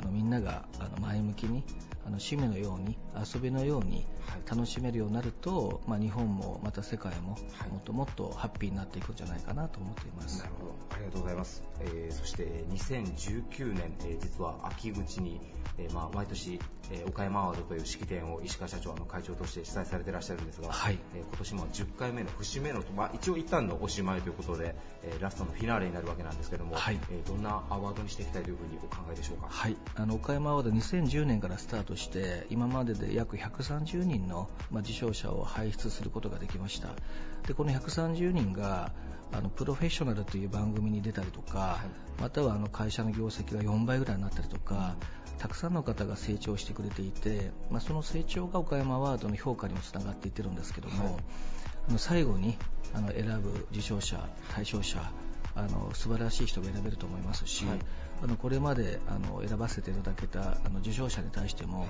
あのみんながあの前向きにあの趣味のように遊びのように楽しめるようになると、まあ、日本もまた世界ももっともっとハッピーになっていくんじゃないかなと思っています。なるほど。ありがとうございます、えー、そして2019年、えー、実は秋口に、えー、まあ、毎年、え岡山アワードという式典を石川社長の会長として主催されていらっしゃるんですが、はい、え今年も10回目の節目の、まあ、一応一旦のおしまいということで、えラストのフィナーレになるわけなんですけども、はい、えどんなアワードにしていきたいというふうにお考えでしょうか？はい、あの岡山アワード2010年からスタートして今までで約130人の、まあ、受賞者を輩出することができました。でこの130人があのプロフェッショナルという番組に出たりとか、はい、またはあの会社の業績が4倍ぐらいになったりとか、たくさんの方が成長してくれていて、まあ、その成長が岡山アワードの評価にもつながっていってるんですけども、はい、最後にあの選ぶ受賞者、対象者、あの素晴らしい人が選べると思いますし、はい、あのこれまであの選ばせていただけたあの受賞者に対しても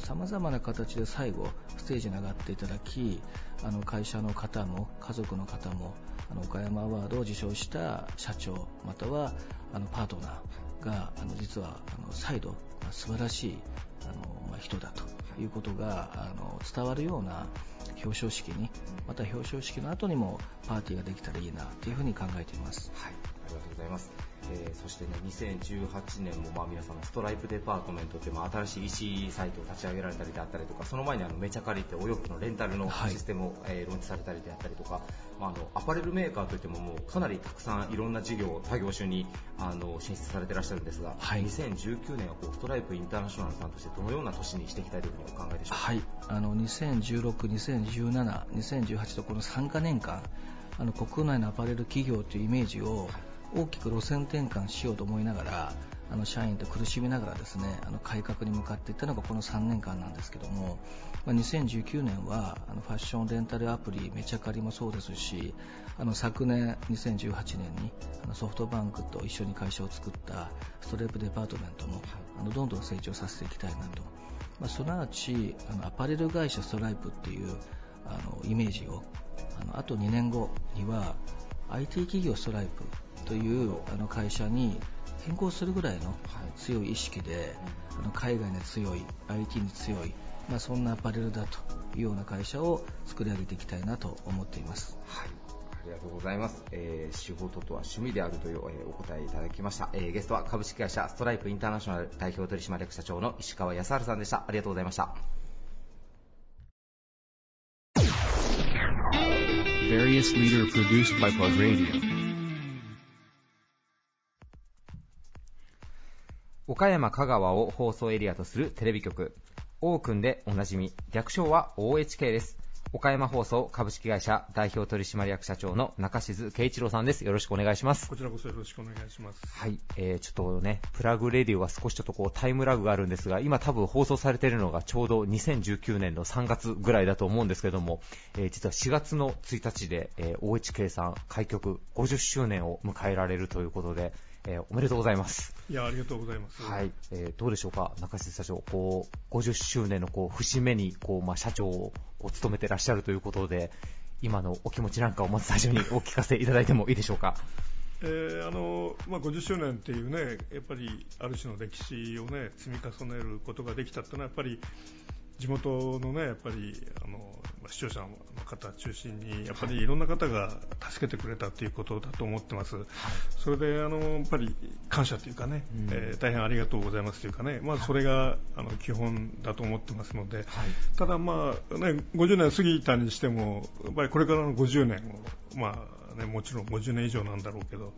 さまざまな形で最後ステージに上がっていただきあの会社の方も家族の方もあの岡山アワードを受賞した社長またはあのパートナーがあの実はあの再度、ま、素晴らしいあの、人だということがあの伝わるような表彰式にまた表彰式の後にもパーティーができたらいいなというふに考えています。はい、とうございます。えー、そしてね、2018年もまあ皆さんストライプデパートメントっていうまあ新しい EC サイトを立ち上げられたりであったりとか、その前にあのめちゃ借りってお洋服のレンタルのシステムを、はい、えー、ローンチされたりであったりとか、まあ、あのアパレルメーカーといってももうかなりたくさんいろんな事業、他業種にあの進出されていらっしゃるんですが、はい、2019年はこうストライプインターナショナルさんとしてどのような年にしていきたいというふうにお考えでしょうか？はい、あの2016、2017、2018とこの3か年間、あの国内のアパレル企業というイメージを、はい大きく路線転換しようと思いながらあの社員と苦しみながらですねあの改革に向かっていったのがこの3年間なんですけども、まあ、2019年はあのファッションレンタルアプリめちゃかりもそうですしあの昨年2018年にあのソフトバンクと一緒に会社を作ったストレープデパートメントもあのどんどん成長させていきたいなと、まあ、すなわちあのアパレル会社ストライプっていうあのイメージをあのあと2年後には IT 企業ストライプというあの会社に変更するぐらいの強い意識で、あの海外に強い IT に強い、まあ、そんなアパレルだというような会社を作り上げていきたいなと思っています。はいありがとうございます。えー、仕事とは趣味であるという、えー、お答えいただきました、えー。ゲストは株式会社ストライプインターナショナル代表取締役社長の石川康治さんでした。ありがとうございました。Various leader produced by Plug Radio. 岡山香川を放送エリアとするテレビ局、オークンでおなじみ、略称は OHK です。岡山放送株式会社代表取締役社長の中静圭一郎さんです。よろしくお願いします。こちらこそよろしくお願いします。はい、えー、ちょっとね、プラグレディオは少しちょっとこうタイムラグがあるんですが、今多分放送されているのがちょうど2019年の3月ぐらいだと思うんですけども、えー、実は4月の1日で、えー、OHK さん開局50周年を迎えられるということで、えー、おめでとうございます。いや、ありがとうございます。はい。えー、どうでしょうか、中瀬社長、こう、50周年のこう節目に、こう、まあ、社長を務めてらっしゃるということで、今のお気持ちなんかをまず最初に お聞かせいただいてもいいでしょうか？えー、あのまあ、50周年っていうね、やっぱりある種の歴史をね、積み重ねることができたっていうのは、やっぱり地元のね、やっぱりあの視聴者の方中心に、やっぱりいろんな方が助けてくれたということだと思ってます、はい、それであのやっぱり感謝というかね、うん、えー、大変ありがとうございますというかね、まあ、それがあの基本だと思ってますので、はい、ただ、まあね、50年過ぎたにしても、やっぱりこれからの50年を、まあね、もちろん50年以上なんだろうけど、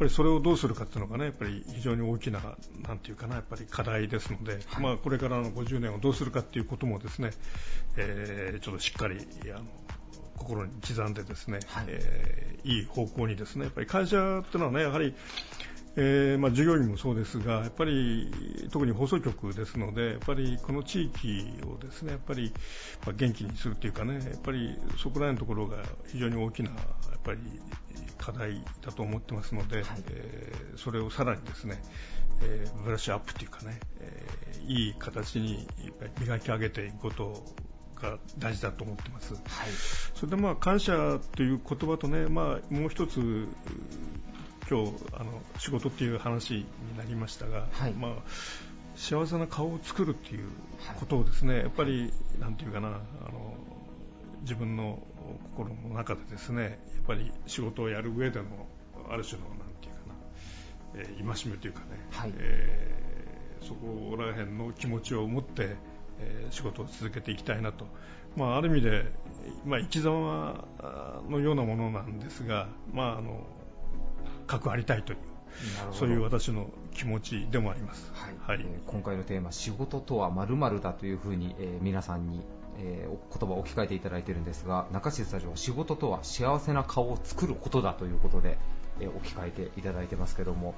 ぱりそれをどうするかっていうのがね、やっぱり非常に大きな、なんていうかな、やっぱり課題ですので、はい、まあこれからの50年をどうするかっていうこともですね、えー、ちょっとしっかり、あの、心に刻んでですね、はい、えー、いい方向にですね、やっぱり会社っていうのはね、やはり、えーまあ、従業員もそうですが、やっぱり特に放送局ですので、やっぱりこの地域をですねやっぱり、まあ、元気にするというかね、やっぱりそこら辺のところが非常に大きなやっぱり課題だと思ってますので、はい、えー、それをさらにですね、えー、ブラッシュアップというかね、えー、いい形に磨き上げていくことが大事だと思ってます。はい、それでまあ感謝という言葉とね、まあもう一つ今日あの仕事っていう話になりましたが、はい、まあ、幸せな顔を作るっていうことをですね、やっぱりなんていうかなあの自分の心の中でですねやっぱり仕事をやる上でのある種のなんていうかな、えー、戒めというかね、はい、えー、そこら辺の気持ちを持って、えー、仕事を続けていきたいなと、まあ、ある意味で、まあ、生き様のようなものなんですが、まあ、あの核ありたいというそういう私の気持ちでもあります、はい。はい、えー、今回のテーマ「仕事とはまるだ」というふうに、えー、皆さんにえー、言葉を置き換えていただいているんですが中志スタジオは仕事とは幸せな顔を作ることだということで、えー、置き換えていただいてますけども、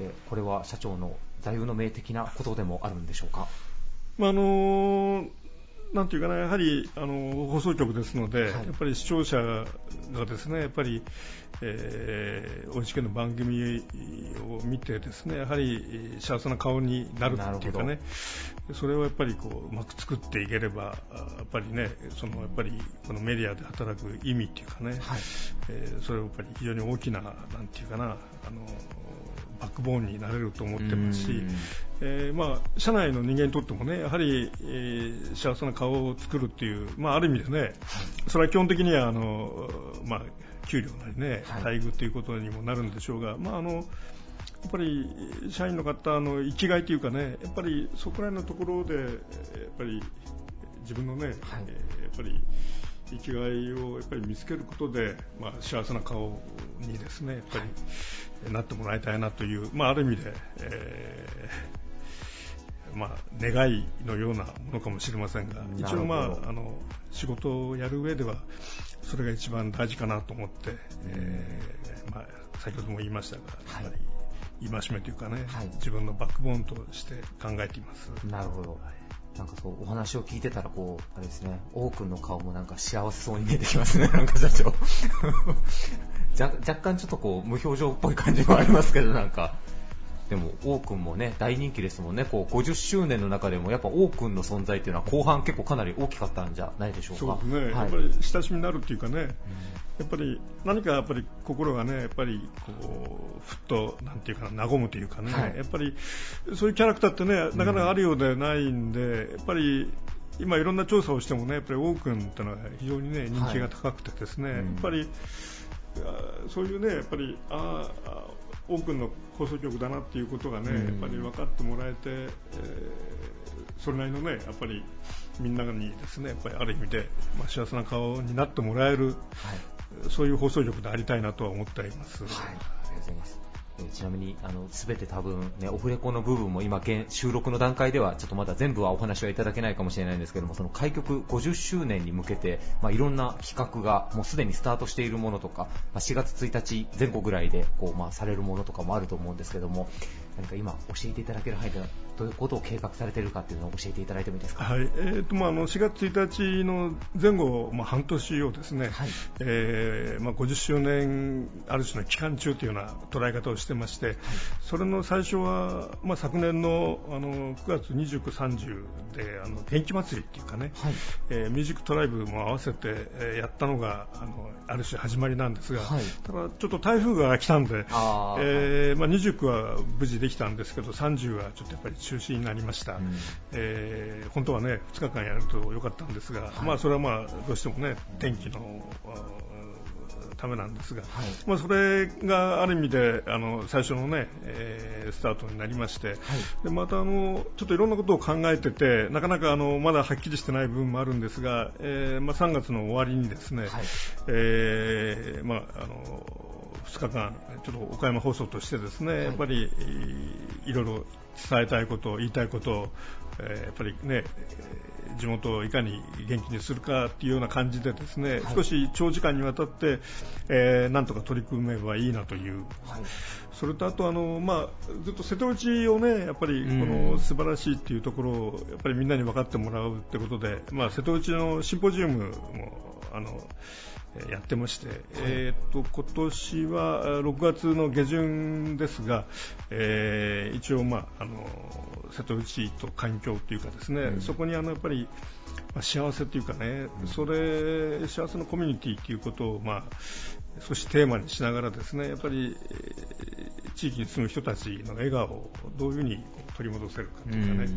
えー、これは社長の座右の銘的なことでもあるんでしょうか？まあ、あのーなんていうかな、やはりあの放送局ですので、はい、やっぱり視聴者がですね、やっぱり、えー、恩の番組を見てですね、やはり幸せな顔になるっていうかね、それをやっぱりこううまく作っていければ、やっぱりね、そのやっぱりこのメディアで働く意味っていうかね、はい、えー、それはやっぱり非常に大きな、なんていうかな、あのバックボーンになれると思ってますし、えー、まあ、社内の人間にとってもね、やはり、えー、幸せな顔を作るっていう、まあ、ある意味でね、それは基本的にはあの、まあ、給料なりね、待遇ということにもなるんでしょうが、まあ、あのやっぱり社員の方の生きがいというかね、やっぱりそこら辺のところで、やっぱり自分のね、はい、えー、やっぱり生きがいをやっぱり見つけることで、まあ、幸せな顔にですねやっぱりなってもらいたいなという、まあ、ある意味で、えーまあ、願いのようなものかもしれませんが一応、まあ、あの仕事をやる上ではそれが一番大事かなと思って、えーまあ、先ほども言いましたが、はい、やっぱり戒めというかね、はい、自分のバックボーンとして考えています。なるほど、はいなんかそうお話を聞いてたらこうあれですね王くんの顔もなんか幸せそうに見えてきますね なんか社長。若干ちょっとこう無表情っぽい感じもありますけどなんか。でも、王くんもね、大人気ですもんね、こう50周年の中でも、やっぱ王くんの存在っていうのは、後半結構かなり大きかったんじゃないでしょうか。そうですね、はい、やっぱり親しみになるっていうかね、うん、やっぱり何かやっぱり心がね、やっぱりこう、ふっと、なんていうかな、和むというかね、はい、やっぱりそういうキャラクターってね、なかなかあるようでないんで、やっぱり今いろんな調査をしてもね、やっぱり王くんっていうのは非常にね、人気が高くてですね、はいうん、やっぱり、そういうね、やっぱり、ああ、多くの放送局だなっていうことがね、やっぱり分かってもらえて、えー、それなりのね、やっぱりみんなにですね、やっぱりある意味で、まあ、幸せな顔になってもらえる、はい、そういう放送局でありたいなとは思っています。はい、ありがとうございます。えちなみにあの全て多分、ね、オフレコの部分も今現収録の段階ではちょっとまだ全部はお話はいただけないかもしれないんですけどもその開局50周年に向けて、まあ、いろんな企画がもうすでにスタートしているものとか、まあ、4月1日前後ぐらいでこう、まあ、されるものとかもあると思うんですけども何か今教えていただける範囲でどういうことを計画されているかっていうのを教えていただいてもいいですか、はいえーとまあ、あの4月1日の前後、まあ、半年をですね、はい。えーまあ、50周年ある種の期間中というような捉え方をしてまして、はい、それの最初は、まあ、昨年のあの9月29、30であの天気祭りっていうかね、はい。えー、ミュージックトライブも合わせて、えー、やったのがあのある種始まりなんですが、はい、ただちょっと台風が来たんで、あえーまあ、29は無事できたんですけど30はちょっとやっぱり中止になりました、うん、えー、本当はね2日間やるとよかったんですが、はい、まあ、それはまあどうしてもね天気のためなんですが、はい、まあ、それがある意味であの最初のね、えー、スタートになりまして、はい、でまたあのちょっといろんなことを考えててなかなかあのまだはっきりしてない部分もあるんですが、えーまあ、3月の終わりにですね、はい、えー、まああの2日間、ちょっと岡山放送としてですね、やっぱりいろいろ伝えたいこと、言いたいことを、えー、やっぱりね、地元をいかに元気にするかっていうような感じでですね、はい、少し長時間にわたって、えー、なんとか取り組めばいいなという、はい、それとあとあの、まあ、ずっと瀬戸内をねやっぱりこの素晴らしいっていうところをやっぱりみんなに分かってもらうってことで、まあ、瀬戸内のシンポジウムもあのやってまして、はい、えーと、今年は6月の下旬ですが、えー、一応、まあ、あの瀬戸内と環境というかですね、うん、そこにあのやっぱり、まあ、幸せというかね、うん、それ幸せのコミュニティということを、まあ、少しテーマにしながらですねやっぱり、地域に住む人たちの笑顔をどういうふうに取り戻せるかというかね、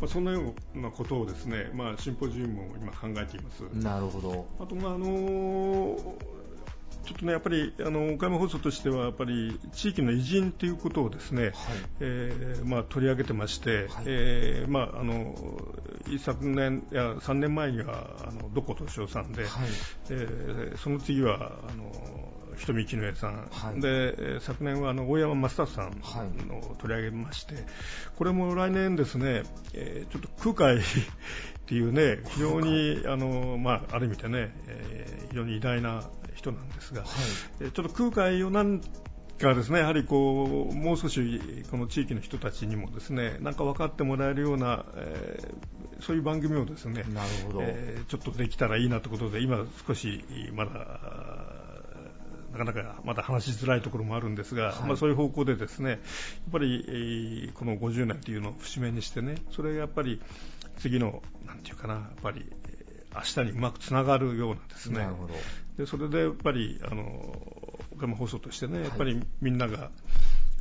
まあ、そんなようなことをですね、まあ、シンポジウムを今考えています。なるほど。あと、まああのーちょっとね、やっぱりあの岡山放送としてはやっぱり地域の偉人ということをですね、はい、えー、まあ、取り上げてまして、はい、えー、まあ、あの一昨年や3年前にはあのどこ敏夫さんで、はい、えー、その次はあの瞳絹江さん、はい、で昨年はあの大山正達さんの取り上げまして、これも来年ですね、えー、ちょっと空海 っていうね、非常にあの、まあ、ある意味でね、えー、非常に偉大な人なんですが、はい、ちょっと空海をなんかですねやはりこうもう少しこの地域の人たちにもですねなんか分かってもらえるような、えー、そういう番組をですねなるほど、えー、ちょっとできたらいいなということで今少しまだなかなかまだ話しづらいところもあるんですが、はい、まあ、そういう方向でですねやっぱり、えー、この50年というのを節目にしてねそれがやっぱり次のなんていうかなやっぱり明日にうまくつながるようなですね。でそれでやっぱりあの岡山放送としてね、やっぱりみんなが、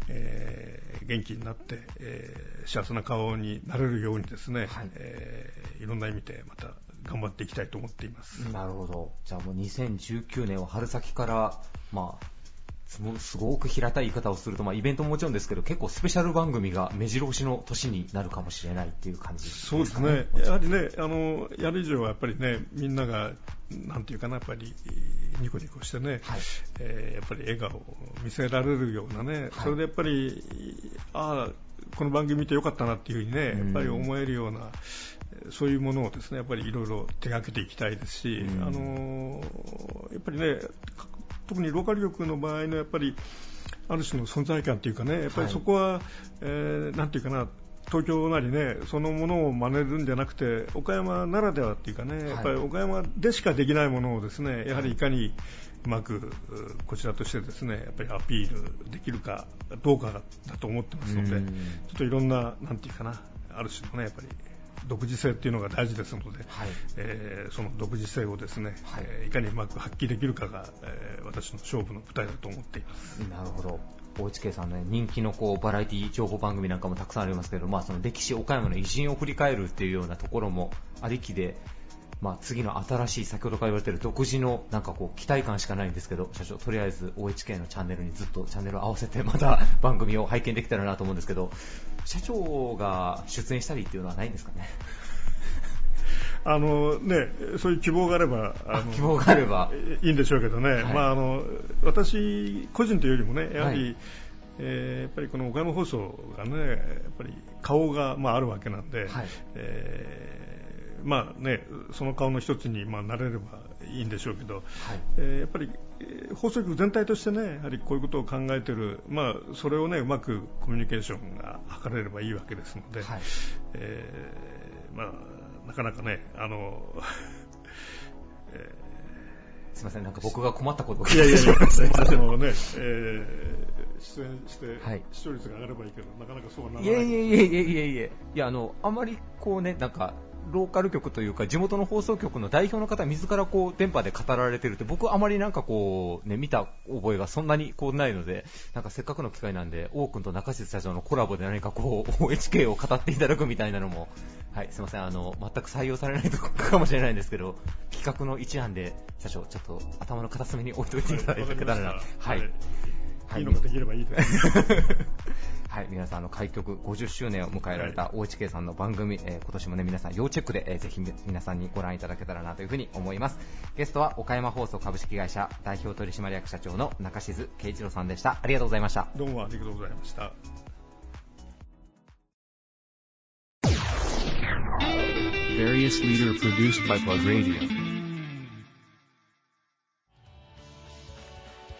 えー、元気になって、えー、幸せな顔になれるようにですね、はい。えー、いろんな意味でまた頑張っていきたいと思っています。なるほど。じゃあもう2019年は春先から、まあ、すごく平たい言い方をすると、まあ、イベントももちろんですけど結構スペシャル番組が目白押しの年になるかもしれないっていう感じ、ね、そうですね、やはりねあのやる以上はやっぱりねみんながなんていうかなやっぱりニコニコしてね、はい、えー、やっぱり笑顔を見せられるようなね、はい、それでやっぱりああこの番組見てよかったなっていうふうにね、やっぱり思えるような、そういうものをですねやっぱりいろいろ手がけていきたいですし、あのやっぱりね特にローカル局の場合のやっぱりある種の存在感というかねやっぱりそこは、はい、えー、なんていうかな東京なりねそのものを真似るんじゃなくて岡山ならではっていうかね、やっぱり岡山でしかできないものをですねやはりいかにうまくこちらとしてですねやっぱりアピールできるかどうかだと思ってますのでちょっといろんななんていうかなある種のねやっぱり独自性っていうのが大事ですので、はい、えー、その独自性をですね、はいえー、いかにうまく発揮できるかが、えー、私の勝負の舞台だと思っています。なるほど。OHK さんね、人気のこうバラエティ情報番組なんかもたくさんありますけど、まあ、その歴史、岡山の偉人を振り返るっていうようなところもありきで、まあ、次の新しい先ほどから言われている独自のなんかこう期待感しかないんですけど社長、とりあえず OHK のチャンネルにずっとチャンネルを合わせてまた番組を拝見できたらなと思うんですけど社長が出演したりっていうのはないんですかね？あのね、そういう希望があれば、あの希望があれば。いいんでしょうけどね、はい、まあ、あの私個人というよりもね、やはり、はい、えー、やっぱりこの岡山放送がね、やっぱり顔が、まあ、あるわけなんで、はい、えー、まあね、その顔の一つに、まあ、なれればいいんでしょうけど、はい、えー、やっぱり放送局全体としてね、やはりこういうことを考えている、まあ、それをね、うまくコミュニケーションが図れればいいわけですので、はい、えー、まあなかなかね、あの、えー、すみません、なんか僕が困ったことをいやいやいや、でもね、えー、出演して、はい、視聴率が上がればいいけど、なかなかそうはならない。いやいやいやいやいやいや、いや、あの、あまりこうね、なんか、ローカル局というか地元の放送局の代表の方自らこう電波で語られてるって僕はあまりなんかこうね見た覚えがそんなにこうないのでなんかせっかくの機会なんで王君と中静社長のコラボで何かこう OHK を語っていただくみたいなのもはいすみませんあの全く採用されないとこかもしれないんですけど企画の一案で社長ちょっと頭の片隅に置いといていただけた。らなはい、はい、いいのができればいいです。はい、皆さん、あの、開局50周年を迎えられた OHK さんの番組、えー、今年もね、皆さん要チェックで、えー、ぜひ皆さんにご覧いただけたらなというふうに思います。ゲストは、岡山放送株式会社代表取締役社長の中静圭一郎さんでした。ありがとうございました。どうもありがとうございました。Various leader produced by Plug Radio.